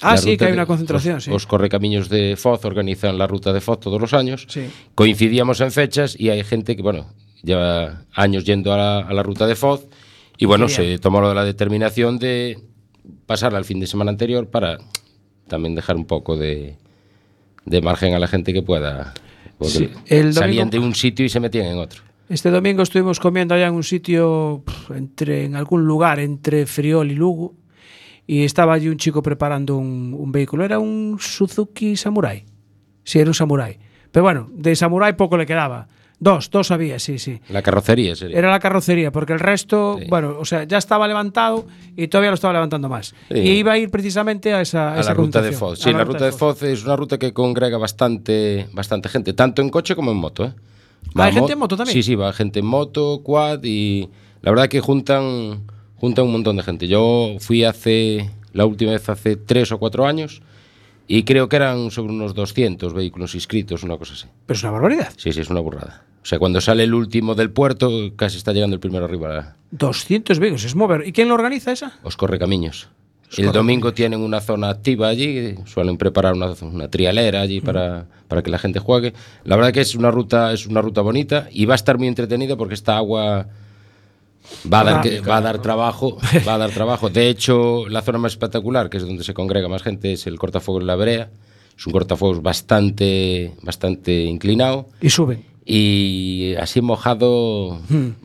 Ah, sí, que hay una concentración, los, sí. Los correcaminos de Foz organizan la ruta de Foz todos los años. Sí. Coincidíamos en fechas y hay gente que, bueno, lleva años yendo a la, a la ruta de Foz y, bueno, se tomó la determinación de pasar al fin de semana anterior para también dejar un poco de, de margen a la gente que pueda. Porque Sí, el salían domingo- de un sitio y se metían en otro. Este domingo estuvimos comiendo allá en un sitio, entre, en algún lugar entre Friol y Lugo, y estaba allí un chico preparando un, un vehículo. Era un Suzuki Samurai. Sí, era un Samurai. Pero bueno, de Samurai poco le quedaba. Dos, dos había, sí, sí. La carrocería sería. Era la carrocería, porque el resto, Sí. bueno, o sea, ya estaba levantado y todavía lo estaba levantando más. Sí. Y iba a ir precisamente a esa, a esa la ruta de. Foz. Sí, la, ruta de Foz es una ruta que congrega bastante, bastante gente, tanto en coche como en moto. ¿eh? Ah, ¿hay mo- gente en moto también? Sí, sí, va gente en moto, quad y la verdad que juntan, juntan un montón de gente. Yo fui hace, la última vez hace tres o cuatro años y creo que eran sobre unos 200 vehículos inscritos, una cosa así. Pero es una barbaridad. Sí, sí, es una burrada. O sea, cuando sale el último del puerto, casi está llegando el primero arriba. 200 vehículos, es mover. ¿Y quién lo organiza esa? Os correcamiños. El domingo tienen una zona activa allí, suelen preparar una, una trialera allí para, para que la gente juegue. La verdad que es una ruta es una ruta bonita y va a estar muy entretenida porque esta agua va a dar que- va a dar trabajo, va a dar trabajo. De hecho, la zona más espectacular, que es donde se congrega más gente, es el cortafuegos de la Brea. Es un cortafuegos bastante bastante inclinado Y suben. Y así mojado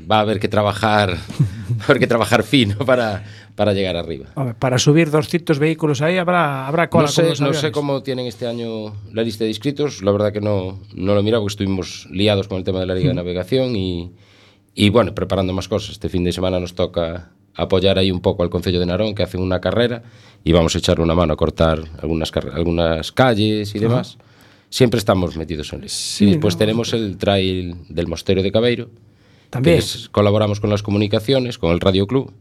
va a haber que trabajar haber que trabajar fino para, para llegar arriba. Hombre, para subir 200 vehículos ahí habrá, habrá cola No sé, no sé cómo tienen este año la lista de inscritos, la verdad que no, no lo he mirado porque estuvimos liados con el tema de la Liga de Navegación y, y bueno, preparando más cosas. Este fin de semana nos toca apoyar ahí un poco al Concello de Narón, que hacen una carrera, y vamos a echarle una mano a cortar algunas, algunas calles y demás. Siempre estamos metidos en eso. Sí, y después no, tenemos el trail del Mosteiro de Cabeiro, También. que es- colaboramos con las comunicaciones, con el Radio Club.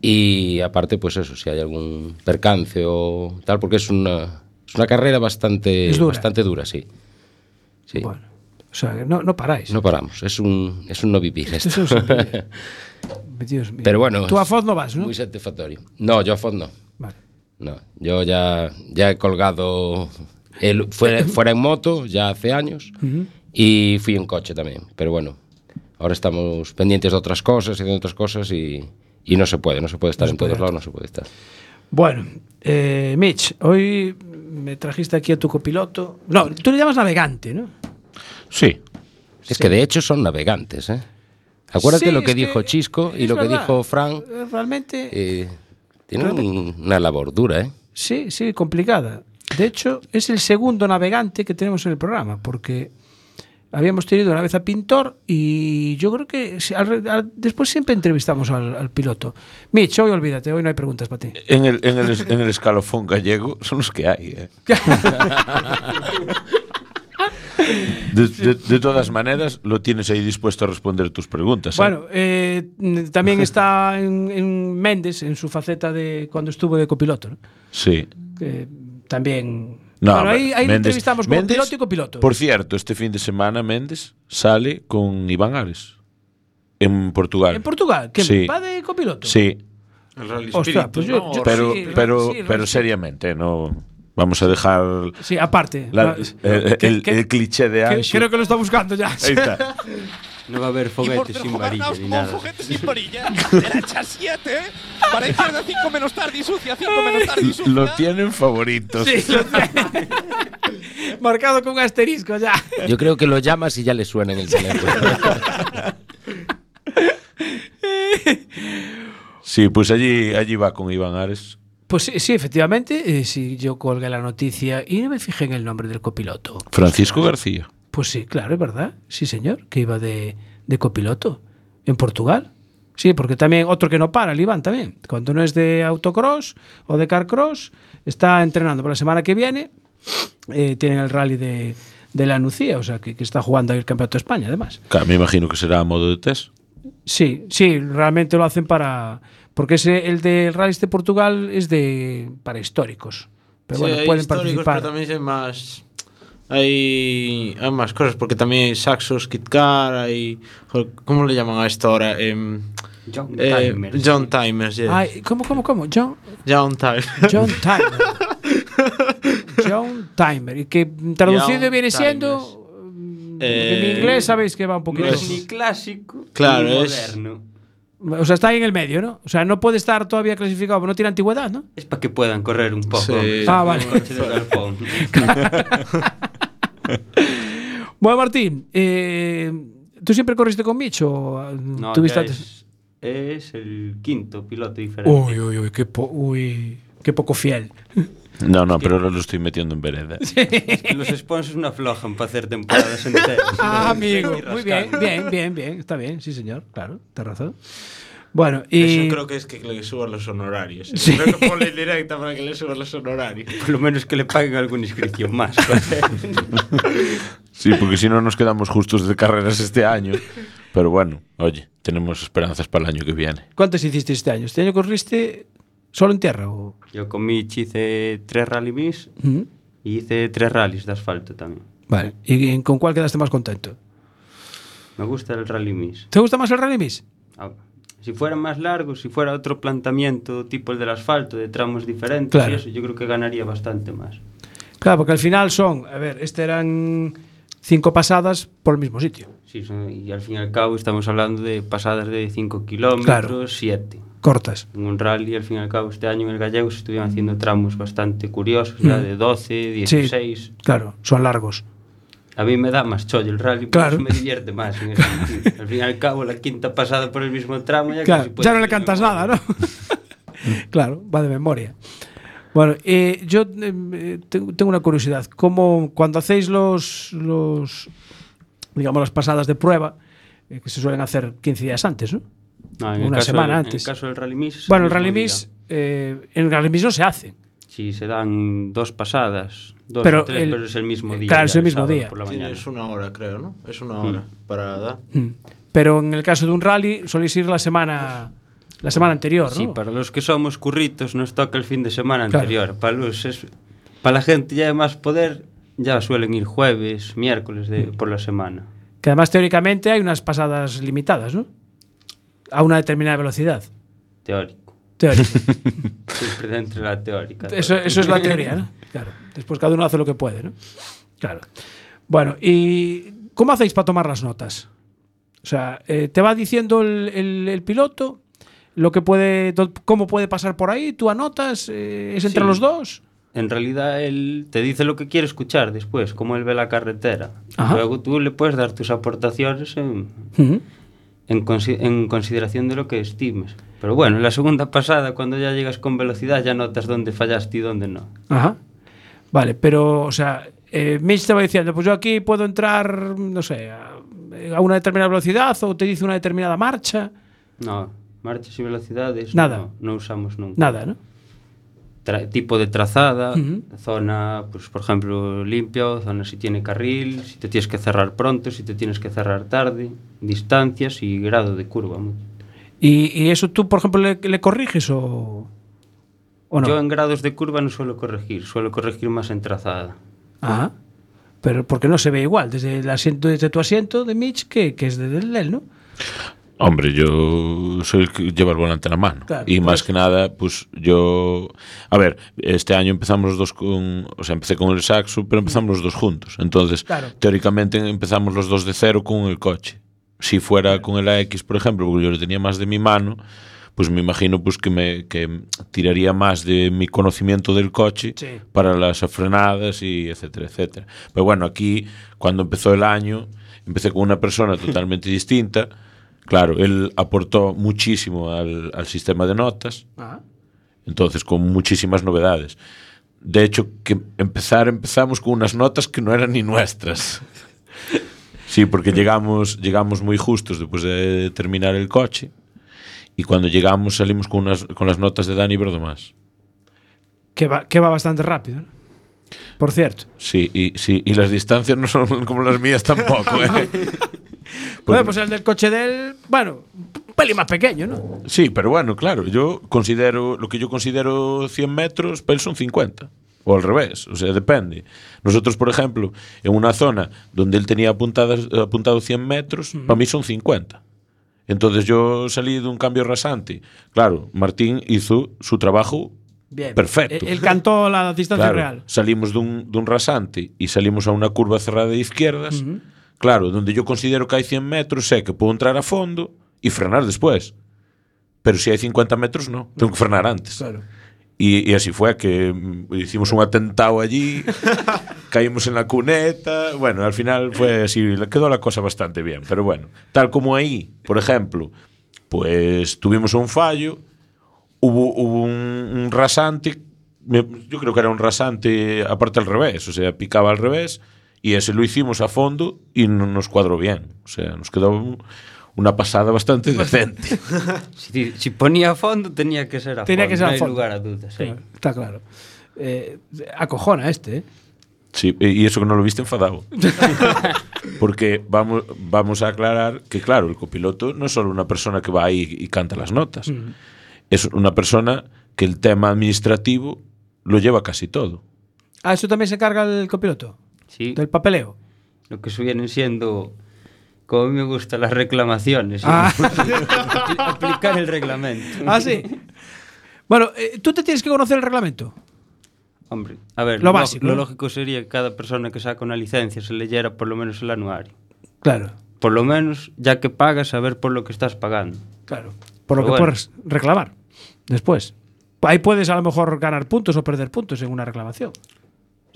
Y aparte, pues eso, si hay algún percance o tal, porque es una, es una carrera bastante, dura. bastante dura, sí. sí. Bueno, o sea, no, no paráis. No paramos, es un, es un no vivir esto. Eso. Dios mío. Pero bueno, Tú a Foz no vas, ¿no? Muy satisfactorio. No, yo a Foz no. Vale. No, yo ya, ya he colgado el, fuera, fuera en moto ya hace años y fui en coche también. Pero bueno, ahora estamos pendientes de otras cosas y de otras cosas y, y no se puede, no se puede estar en todos lados, no se puede estar. Bueno, eh, Mitch, hoy me trajiste aquí a tu copiloto. No, tú le llamas navegante, ¿no? Sí. Es que de hecho son navegantes, ¿eh? Acuérdate Sí, lo que dijo que Chisco y lo que verdad. dijo Fran. Eh, Realmente, eh, tienen un- una labor dura, ¿eh? sí, sí, complicada. De hecho, es el segundo navegante que tenemos en el programa, porque habíamos tenido una vez a Pintor y yo creo que si- al- al- después siempre entrevistamos al, al piloto. Mitch, hoy olvídate, hoy no hay preguntas para ti. En el, en, el, en el escalofón gallego son los que hay. ¿eh? De, de- de todas maneras, lo tienes ahí dispuesto a responder tus preguntas. ¿eh? Bueno, eh, también está en, en Méndez, en su faceta de cuando estuvo de copiloto. ¿no? Sí. Que también. No, bueno, ahí, ahí le Méndez- entrevistamos como Méndez, piloto y copiloto. Por cierto, este fin de semana Méndez sale con Iván Ares en Portugal. en Portugal, que Sí. va de copiloto. Sí, El Rally Ostras, Spirit, pues yo- ¿no? yo- pero, sí, pero, sí, pero seriamente, no vamos a dejar Sí, aparte. la- el, que- el- que- el cliché de Anxo. creo que lo está buscando ya. Ahí está. No va a haber foguetes sin varilla ni nada. sin varilla. Derecha 7. Para izquierda 5 menos tarde y sucia. 5 menos tarde y sucia. Lo tienen favoritos. Sí, lo tiene. Marcado con un asterisco ya. Yo creo que lo llamas y ya le suena en el teléfono. Sí, pues allí, allí va con Iván Ares. Pues sí, sí, efectivamente, eh, sí, yo colgué la noticia y no me fijé en el nombre del copiloto. Francisco García. Pues sí, claro, es verdad. Sí, señor, que iba de, de copiloto en Portugal. Sí, porque también otro que no para, el Iván también. Cuando no es de autocross o de carcross, está entrenando para la semana que viene. eh, tienen el rally de, de la Nucía, o sea, que, que está jugando ahí el Campeonato de España, además. Claro, me imagino que será a modo de test. Sí, sí, realmente lo hacen para. Porque ese, el del Rally de Portugal es de para históricos. Pero Sí, bueno, pueden históricos, participar. Pero también hay más. Hay, hay más cosas, porque también hay saxos, KitKar, hay. ¿Cómo le llaman a esto ahora? Em, John eh, Timers. John Timers, yeah. Ay, ¿Cómo, cómo, cómo? John, John Timers. John Timer. John Timer. Y que traducido John viene Timers. siendo. mm, Eh, en inglés sabéis que va un No poquito. es ni clásico Claro, ni es- moderno. O sea, está ahí en el medio, ¿no? O sea, no puede estar todavía clasificado, porque no tiene antigüedad, ¿no? Es para que puedan correr un poco. Sí. Ah, vale. Bueno, Martín, eh, ¿tú siempre corriste con Mitch o No, tuviste es, es el quinto piloto diferente. Uy, uy, uy, qué, po- uy, qué poco fiel. No, no, pero ahora lo estoy metiendo en vereda. Es que los sponsors no aflojan para hacer temporadas enteras. Ah, amigo. que Muy bien, bien, bien, bien. Está bien, sí, señor. Claro, tienes razón. Bueno, Eso y. creo que es que le suban los honorarios. Sí. Creo que ponle directa para que le suban los honorarios. Por lo menos que le paguen alguna inscripción más. Sí, porque si no nos quedamos justos de carreras este año. Pero bueno, oye, tenemos esperanzas para el año que viene. ¿Cuántos hiciste este año? ¿Este año corriste solo en tierra? O... Yo con Mitch hice tres rally mis Ujú. y hice tres rallies de asfalto también. Vale. ¿Y con cuál quedaste más contento? Me gusta el rally mis. ¿Te gusta más el Rally Miss? Ah, Si fuera más largo, si fuera otro planteamiento tipo el del asfalto, de tramos diferentes, Claro. y eso, yo creo que ganaría bastante más. Claro, porque al final son, a ver, este eran cinco pasadas por el mismo sitio. Sí, son- y al fin y al cabo estamos hablando de pasadas de 5 kilómetros, Claro. 7. Cortas. En un rally, al fin y al cabo, este año en el Gallego se estuvieron haciendo tramos bastante curiosos, ya Mm. de 12, Sí. 16. Claro, son largos. A mí me da más chollo el rally, Claro. me divierte más. En al fin y al cabo, la quinta pasada por el mismo tramo ya Claro, ya no le cantas nada, ¿no? claro, va de memoria. Bueno, eh, yo eh, te- tengo una curiosidad. ¿Cómo cuando hacéis los, los digamos, las pasadas de prueba, eh, que se suelen hacer 15 días antes, ¿no? No, en Una semana del- antes. En el caso del Rally Mix. es Bueno, el Rally. Mix, eh, en el Rally Mix no se hace. Sí, se dan dos pasadas. Dos Pero o tres, el- pero es el mismo día. claro, es el mismo día. Por la mañana. Tienes una hora, creo, ¿no? Es una hora para dar. Mm. Pero en el caso de un rally soléis ir la semana la semana anterior, ¿no? Sí, para los que somos curritos nos toca el fin de semana Claro. anterior. Para, los es- para la gente ya de más poder, ya suelen ir jueves, miércoles de, por la semana. Que además teóricamente hay unas pasadas limitadas, ¿no? A una determinada velocidad. Teórico. Teórico. Siempre dentro de la teórica. Eso, eso es la teoría, ¿no? Claro. Después cada uno hace lo que puede, ¿no? Claro. Bueno, ¿y cómo hacéis para tomar las notas? O sea, eh, te va diciendo el, el- el piloto lo que puede, cómo puede pasar por ahí, tú anotas, eh, es entre Sí. los dos. En realidad él te dice lo que quiere escuchar después, cómo él ve la carretera. Ajá. Luego tú le puedes dar tus aportaciones en, Ujú. en, consi- en consideración de lo que estimes. Pero bueno, en la segunda pasada, cuando ya llegas con velocidad, ya notas dónde fallaste y dónde no. Ajá. Vale, pero, o sea, eh, Mitch te va diciendo, pues yo aquí puedo entrar, no sé, a, a una determinada velocidad o te dice una determinada marcha. No, marchas y velocidades Nada. No, no usamos nunca. Nada, ¿no? Tra- tipo de trazada, zona, pues por ejemplo, limpio, zona si tiene carril, si te tienes que cerrar pronto, si te tienes que cerrar tarde, distancias y grado de curva. ¿Y, y eso tú, por ejemplo, le, le corriges o, o no? Yo en grados de curva no suelo corregir, suelo corregir más en trazada. Ajá. Pero porque no se ve igual desde el asiento, desde tu asiento de Mitch que, que es desde él, ¿no? Hombre, yo soy el que lleva el volante en la mano. Claro, y más que nada, pues yo. A ver, este año empezamos los dos con. O sea, empecé con el saxo, pero empezamos los dos juntos. Entonces, Claro. teóricamente empezamos los dos de cero con el coche. Si fuera con el AX, por ejemplo, porque yo le tenía más de mi mano, pues me imagino pues que me que tiraría más de mi conocimiento del coche Sí. para las frenadas y etcétera, etcétera. Pero bueno, aquí cuando empezó el año, empecé con una persona totalmente distinta. Claro, él aportó muchísimo al, al sistema de notas, Ajá. entonces con muchísimas novedades. De hecho, que empezar empezamos con unas notas que no eran ni nuestras. Sí, porque llegamos, llegamos muy justos después de terminar el coche y cuando llegamos salimos con, unas, con las notas de Dani Verdomás. Que va, que va bastante rápido, ¿no? Por cierto. Sí, y, sí, y las distancias no son como las mías tampoco. ¿eh? Bueno, pues el del coche de él, bueno, un pelín más pequeño, ¿no? Sí, pero bueno, claro, yo considero, lo que yo considero 100 metros, para él son 50. O al revés, o sea, depende. Nosotros, por ejemplo, en una zona donde él tenía apuntadas, apuntado 100 metros, para mí son 50. Entonces yo salí de un cambio rasante. Claro, Martín hizo su trabajo Bien. perfecto. Él, cantó la distancia Claro, real. Salimos de un, de un rasante y salimos a una curva cerrada de izquierdas. Claro, donde yo considero que hay 100 metros, sé que puedo entrar a fondo y frenar después. Pero si hay 50 metros, no. Tengo que frenar antes. Claro. Y, y así fue que mm, hicimos un atentado allí, caímos en la cuneta. Bueno, al final fue así, quedó la cosa bastante bien. Pero bueno, tal como ahí, por ejemplo, pues tuvimos un fallo, hubo, hubo un, un rasante, yo creo que era un rasante aparte al revés, o sea, picaba al revés, y ese lo hicimos a fondo y no nos cuadró bien. O sea, nos quedó un- una pasada bastante decente. Si, si ponía a fondo, tenía que ser a Tenía fondo. que ser no a hay fondo. lugar a dudas. sí. Claro, Está claro. Eh, acojona este, ¿eh? Sí, y eso que no lo viste enfadado. Porque vamos, vamos a aclarar que, claro, el copiloto no es solo una persona que va ahí y canta las notas. Es una persona que el tema administrativo lo lleva casi todo. Ah, eso también se carga el copiloto. Sí. Del papeleo. Lo que vienen siendo, como a mí me gustan las reclamaciones. y Ah. aplicar el reglamento. Ah, sí. Bueno, eh, tú te tienes que conocer el reglamento. Hombre, a ver, Lo lo, básico, lo ¿no? lógico sería que cada persona que saca una licencia se leyera por lo menos el anuario. Claro, Por lo menos, ya que pagas, saber por lo que estás pagando. claro. Por lo Pero que bueno. puedes reclamar después. Ahí puedes a lo mejor ganar puntos o perder puntos en una reclamación.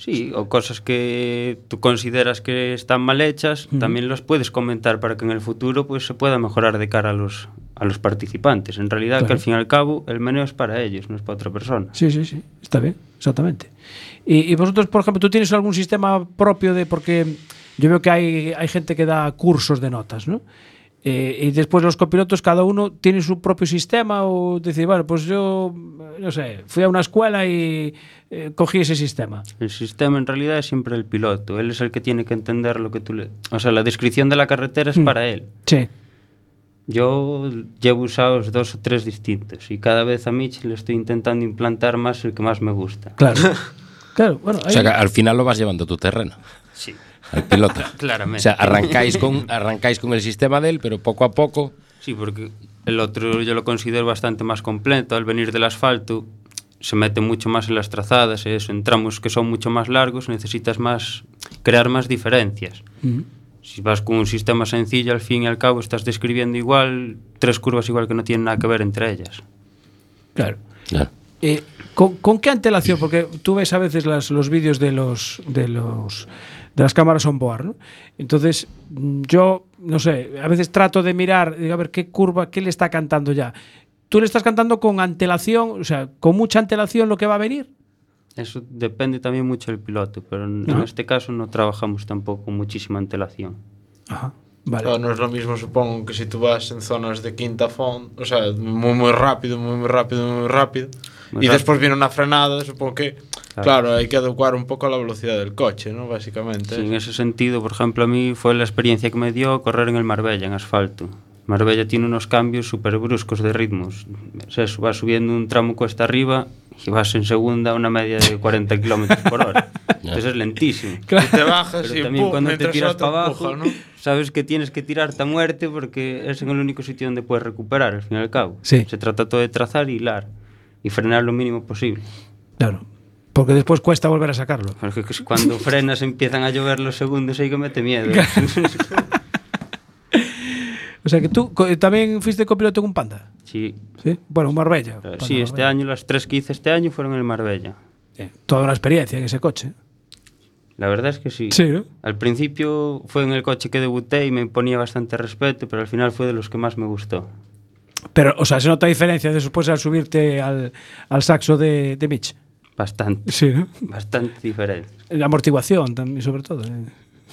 Sí, o cosas que tú consideras que están mal hechas, también los puedes comentar para que en el futuro pues se pueda mejorar de cara a los a los participantes. En realidad, que al fin y al cabo, el menú es para ellos, no es para otra persona. Sí, sí, sí, está bien, exactamente. Y, y vosotros, por ejemplo, ¿tú tienes algún sistema propio de...? Porque yo veo que hay, hay gente que da cursos de notas, ¿no? Eh, y después los copilotos, cada uno tiene su propio sistema o decir, bueno, pues yo, no sé, fui a una escuela y eh, cogí ese sistema. El sistema en realidad es siempre el piloto. Él es el que tiene que entender lo que tú le... O sea, la descripción de la carretera es Mm. para él. Sí. Yo llevo usados dos o tres distintos y cada vez a Mitch le estoy intentando implantar más el que más me gusta. Claro. claro, bueno, O sea, que al final lo vas llevando a tu terreno. Sí. Al piloto. Claramente. O sea, arrancáis con, arrancáis con el sistema de él, pero poco a poco. Sí, porque el otro yo lo considero bastante más completo. Al venir del asfalto se mete mucho más en las trazadas, eso, en tramos que son mucho más largos necesitas más crear más diferencias. Si vas con un sistema sencillo, al fin y al cabo estás describiendo igual tres curvas igual que no tienen nada que ver entre ellas. Claro. Claro. Eh, ¿con, con qué antelación? Porque tú ves a veces las- los vídeos de los de los de las cámaras on board, ¿no? Entonces, mm, yo, no sé, a veces trato de mirar, digo, a ver qué curva, qué le está cantando ya. ¿Tú le estás cantando con antelación, o sea, con mucha antelación lo que va a venir? Eso depende también mucho del piloto, pero en, este caso no trabajamos tampoco con muchísima antelación. Ajá. Vale. Claro, no es lo mismo, supongo, que si tú vas en zonas de quinta font, o sea, muy, muy rápido, muy, muy rápido, muy rápido, Y después viene una frenada, supongo que, Claro. claro, hay que adecuar un poco a la velocidad del coche, ¿no? Básicamente. Sí, en ese sentido, por ejemplo, a mí fue la experiencia que me dio correr en el Marbella, en asfalto. Marbella tiene unos cambios súper bruscos de ritmos. Es eso, vas subiendo un tramo cuesta arriba y vas en segunda a una media de 40 kilómetros por hora. Entonces es lentísimo. Y te bajas Pero y también pum, cuando te tiras para abajo, empuja, ¿no? sabes que tienes que tirarte a muerte porque es en el único sitio donde puedes recuperar, al fin y al cabo. Sí. Se trata todo de trazar y hilar y frenar lo mínimo posible. Claro. Porque después cuesta volver a sacarlo. Porque cuando frenas empiezan a llover los segundos y que mete miedo. O sea, que tú co- también fuiste copiloto en un Panda. sí. Sí. Bueno, un Marbella. Eh, Panda Sí, este Marbella. año, las tres que hice este año fueron en el Marbella. Bien. Toda una experiencia en ese coche. La verdad es que sí. Sí, ¿no? Al principio fue en el coche que debuté y me imponía bastante respeto, pero al final fue de los que más me gustó. Pero, o sea, se nota diferencia después al subirte al, al saxo de, de Mitch. Bastante. Sí, ¿no? Bastante diferente. La amortiguación también, sobre todo. eh.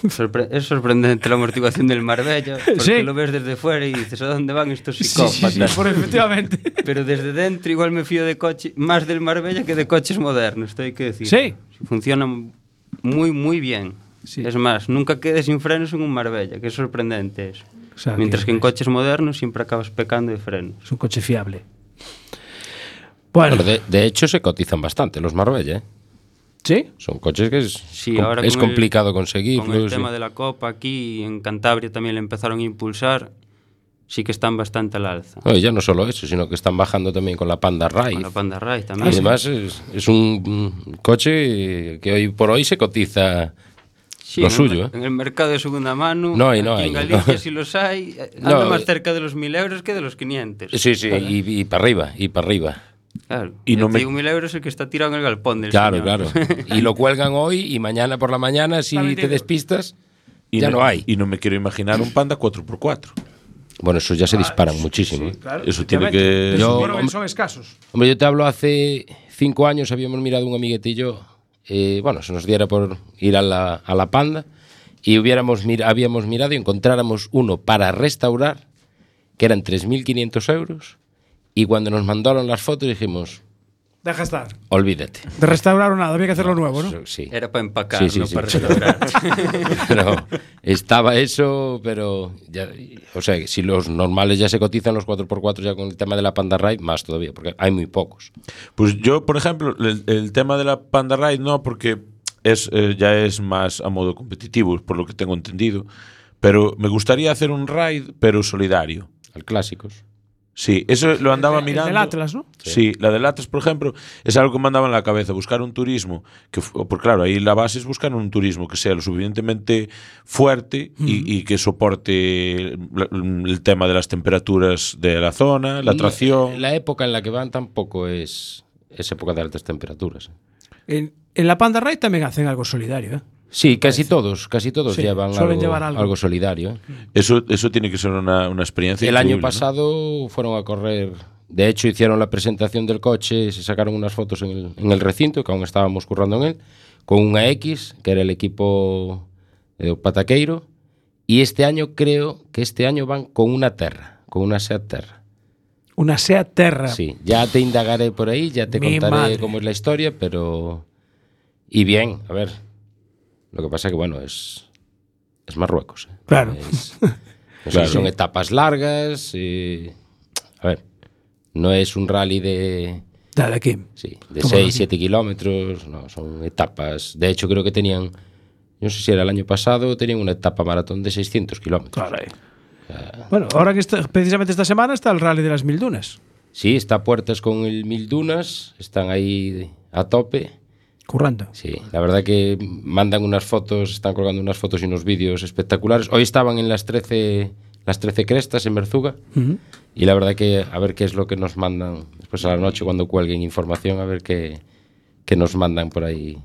Sorpre- es sorprendente la amortiguación del Marbella, porque Sí. lo ves desde fuera y dices, ¿a dónde van estos Sí, sí, sí, psicópatas? por- efectivamente. Pero desde dentro igual me fío de coche, más del Marbella que de coches modernos, esto hay que decir. Sí. Funciona muy, muy bien. Sí. Es más, nunca quedes sin frenos en un Marbella, que es sorprendente eso. O sea, Mientras que en es- coches modernos siempre acabas pecando de frenos. Es un coche fiable. Bueno, Bueno, de, de hecho se cotizan bastante los Marbella, ¿eh? ¿sí? Son coches que es, Sí, com- ahora es con el- complicado conseguirlos. Con el y- tema de la Copa aquí en Cantabria también le empezaron a impulsar, sí que están bastante al alza. No, y ya no solo eso, sino que están bajando también con la Panda Rai. Con la Panda Rai Y también. además es, es un coche que hoy por hoy se cotiza Sí, lo en suyo. ¿eh? En el mercado de segunda mano, No hay, no aquí hay, en Galicia no. si los hay, eh, No, anda más cerca de los 1000 euros que de los 500. Sí, sí, y, y para arriba, y para arriba. Claro. Y no no me- 1000 euros es el que está tirado en el galpón del Claro, señor. claro. Y lo cuelgan hoy y mañana por la mañana, si te despistas, Y ya no hay. Y no me quiero imaginar un Panda 4x4. Bueno, eso ya se disparan muchísimo. ¿eh? Claro, Eso tiene que- Yo- Bueno, son escasos. Hombre, yo te hablo hace cinco años, habíamos mirado un amiguete y yo, bueno, se nos diera por ir a la, a la panda y hubiéramos habíamos mirado y encontráramos uno para restaurar, que eran 3.500 euros, y cuando nos mandaron las fotos dijimos, Deja estar. olvídate. De restaurar o nada, había que hacerlo nuevo, ¿no? Sí. Era para empacar, Sí, sí, no sí. para restaurar. Pero estaba eso, pero ya, o sea, si los normales ya se cotizan los 4x4 ya con el tema de la Panda Ride, más todavía, porque hay muy pocos. Pues yo, por ejemplo, el, el tema de la Panda Ride no, porque es, eh, ya es más a modo competitivo, por lo que tengo entendido. Pero me gustaría hacer un ride, pero solidario. Al clásicos. Sí, eso lo andaba El mirando. del Atlas, ¿no? Sí. la del Atlas, por ejemplo, es algo que me andaba en la cabeza, buscar un turismo, que, porque claro, ahí la base es buscar un turismo que sea lo suficientemente fuerte y, y que soporte el, el tema de las temperaturas de la zona, la tracción. La época en la que van tampoco es, es época de altas temperaturas. ¿eh? En, En la Panda Ride también hacen algo solidario, ¿eh? Sí, casi todos, casi todos Sí, llevan algo, llevar algo. solidario. ¿eh? Eso, eso tiene que ser una, una experiencia. El año increíble, ¿no? pasado fueron a correr. De hecho, hicieron la presentación del coche, se sacaron unas fotos en el, en el recinto, que aún estábamos currando en él, con una X, que era el equipo de Pataqueiro. Y este año creo que este año van con una Terra, con una Seat Terra. Una Seat Terra. Sí, ya te indagaré por ahí, ya te Mi contaré madre. cómo es la historia, pero... Y bien, a ver. Lo que pasa que, bueno, es, es Marruecos. ¿eh? Claro. Es- no sé, Claro. Son etapas largas. y- a ver, no es un rally de, Dale aquí. sí, de Toma 6, aquí. 7 kilómetros. No, son etapas. De hecho, creo que tenían, no sé si era el año pasado, tenían una etapa maratón de 600 kilómetros. Bueno, ahora que está, precisamente esta semana está el Rally de las Mil Dunas. Sí, está a puertas con el Mil Dunas, están ahí a tope. Currando. Sí, la verdad que mandan unas fotos, están colgando unas fotos y unos vídeos espectaculares. Hoy estaban en las 13, las 13 crestas en Merzuga Ujú. y la verdad que a ver qué es lo que nos mandan después a la noche cuando cuelguen información, a ver qué, qué nos mandan por ahí.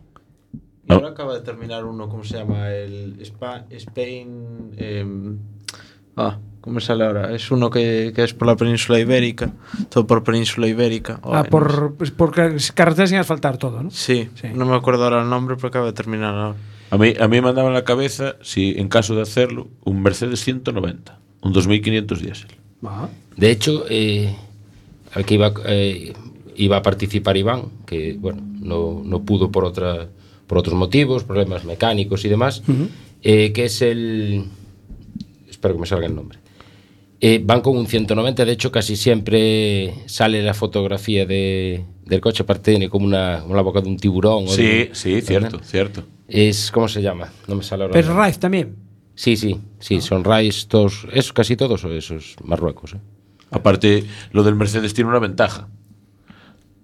Y ahora acaba de terminar uno, ¿cómo se llama? El Spa- Spain. em, ah, ¿cómo sale ahora? Es uno que, que es por la península ibérica. Todo por península ibérica. Ah, Ay, no por, pues por car- carreteras sin asfaltar todo, ¿no? sé. Sí, no me acuerdo ahora el nombre, pero acaba de terminar ahora. A mí, a mí me mandaba en la cabeza, si en caso de hacerlo, un Mercedes 190, un 2500 diésel. De hecho, eh, al que iba, eh, iba a participar Iván, que bueno, no, no pudo por, otra, por otros motivos, problemas mecánicos y demás, eh, que es el... Espero que me salga el nombre. Eh, van con un 190, de hecho casi siempre sale la fotografía de, del coche, aparte tiene como una, como la boca de un tiburón. o Sí, de- sí, cierto, cierto. Es, ¿cómo se llama? No me sale ahora. Pero el nombre. Ride también. Sí, sí, sí, son Rise, todos, es casi todos esos Marruecos. ¿eh? Aparte, lo del Mercedes tiene una ventaja.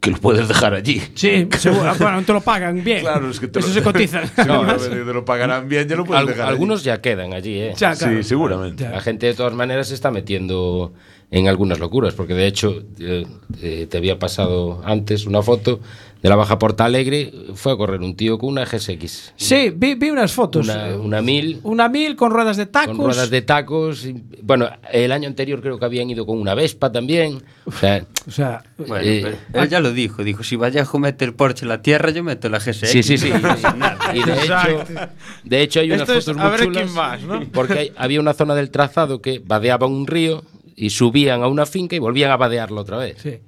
Que lo puedes dejar allí. Sí, seguro. Ah, bueno, te lo pagan bien. Claro, es que te Eso lo- se cotiza. No, no, te lo pagarán bien, ya lo puedes Al- dejar allí. algunos ya quedan allí, ¿eh? Ya, claro. Sí, seguramente. La gente de todas maneras se está metiendo en algunas locuras, porque de hecho eh, eh, te había pasado antes una foto de la Baja Porta Alegre, fue a correr un tío con una GSX, Sí, vi, vi unas fotos. una, una mil, Una mil con ruedas de tacos. con ruedas de tacos. y- bueno, el año anterior creo que habían ido con una Vespa también. O sea, O sea, Bueno, Eh, él ya lo dijo, dijo, si Vallejo mete el Porsche en la tierra, yo meto la GSX. Sí, sí, sí. Y de hecho, de hecho hay unas Esto es fotos a muy ver chulas, quién más, ¿no? Porque hay- había una zona del trazado que vadeaba un río y subían a una finca y volvían a vadearlo otra vez. sí.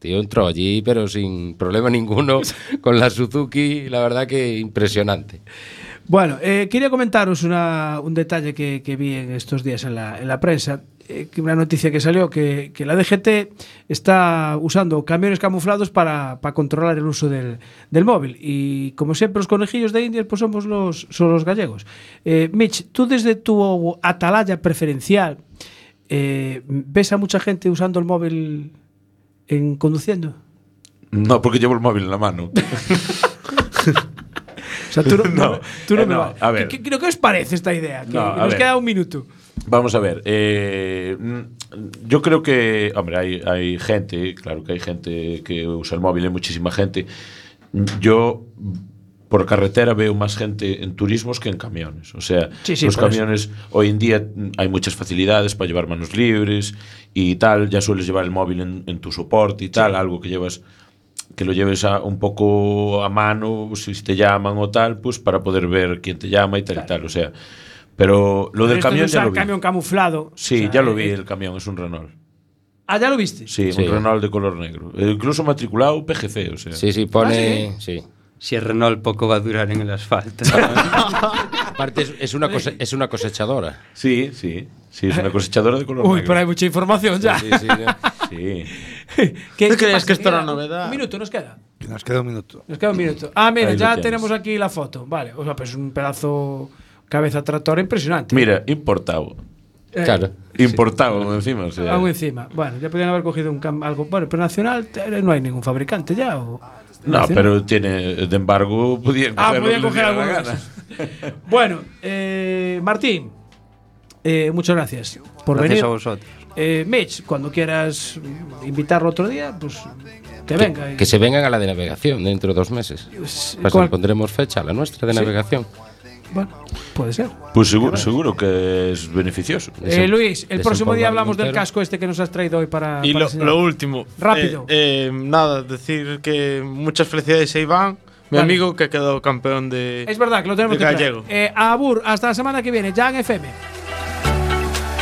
Tío entró allí, pero sin problema ninguno, con la Suzuki, la verdad que impresionante. Bueno, eh, quería comentaros una- un detalle que, que vi en estos días en la, en la prensa. eh, una noticia que salió que, que la DGT está usando camiones camuflados para, para controlar el uso del, del móvil. Y como siempre, los conejillos de Indias pues somos los, son los gallegos. Eh, Mitch, tú desde tu atalaya preferencial, ¿ves a mucha gente usando el móvil en conduciendo? No, porque llevo el móvil en la mano. O sea, tú no, No, tú no eh, me a ver. ¿Qué, qué- qué os parece esta idea? Que No, a nos queda un minuto. Vamos a ver. eh, mm, yo creo que, hombre, hay, hay gente, claro que hay gente que usa el móvil, hay muchísima gente. Yo por carretera veo más gente en turismos que en camiones. O sea, Sí, sí, los eso. camiones hoy en día hay muchas facilidades para llevar manos libres y tal. Ya sueles llevar el móvil en, en tu soporte y tal, algo que llevas que lo lleves a, un poco a mano, si te llaman o tal, pues para poder ver quién te llama y tal y tal. O sea, pero lo del camión ya usar lo vi. camión camuflado. Sí, o sea, ya lo eh, vi eh, el camión, es un Renault. Ah, ya lo viste. Sí, Sí. un Renault de color negro. Eh, incluso matriculado PGC, o sea. Sí, sí, pone. sí. Si el Renault poco va a durar en el asfalto. Aparte, es, es una cose- es una cosechadora. Sí, sí. Sí, es una cosechadora de color Uy, negro. pero hay mucha información ya. Sí, sí. Sí. ¿Qué, ¿Tú qué crees pasa? que esto era novedad? Un minuto nos queda. Nos queda un minuto. Nos queda un minuto. Ah, mira, Ahí ya tenemos aquí la foto. Vale, o sea, pues un pedazo cabeza tractora impresionante. Mira, importado. Eh, Claro. Importado encima, o sea. Algo encima. Bueno, ya podrían haber cogido un algo. Bueno, pero nacional eh, no hay ningún fabricante ya. o- No, pero tiene, de embargo, podían Ah, coger podían coger esos. Bueno, eh, Martín, eh, muchas gracias por Gracias venir. a vosotros. Eh, Mitch, cuando quieras invitarlo otro día, pues que venga. Que se vengan a la de navegación dentro de dos meses. Pues pondremos fecha a la nuestra de Sí. navegación. Bueno, puede ser. Pues seguro, seguro que es beneficioso. Eh, Luis, el próximo día hablamos del casco este que nos has traído hoy para. Y para lo, último. Rápido. Eh, eh, nada, decir que muchas felicidades a Iván, mi Vale. amigo que quedó campeón de. Es verdad que lo tenemos que gallego. Eh, Abur, hasta la semana que viene, ya en FM.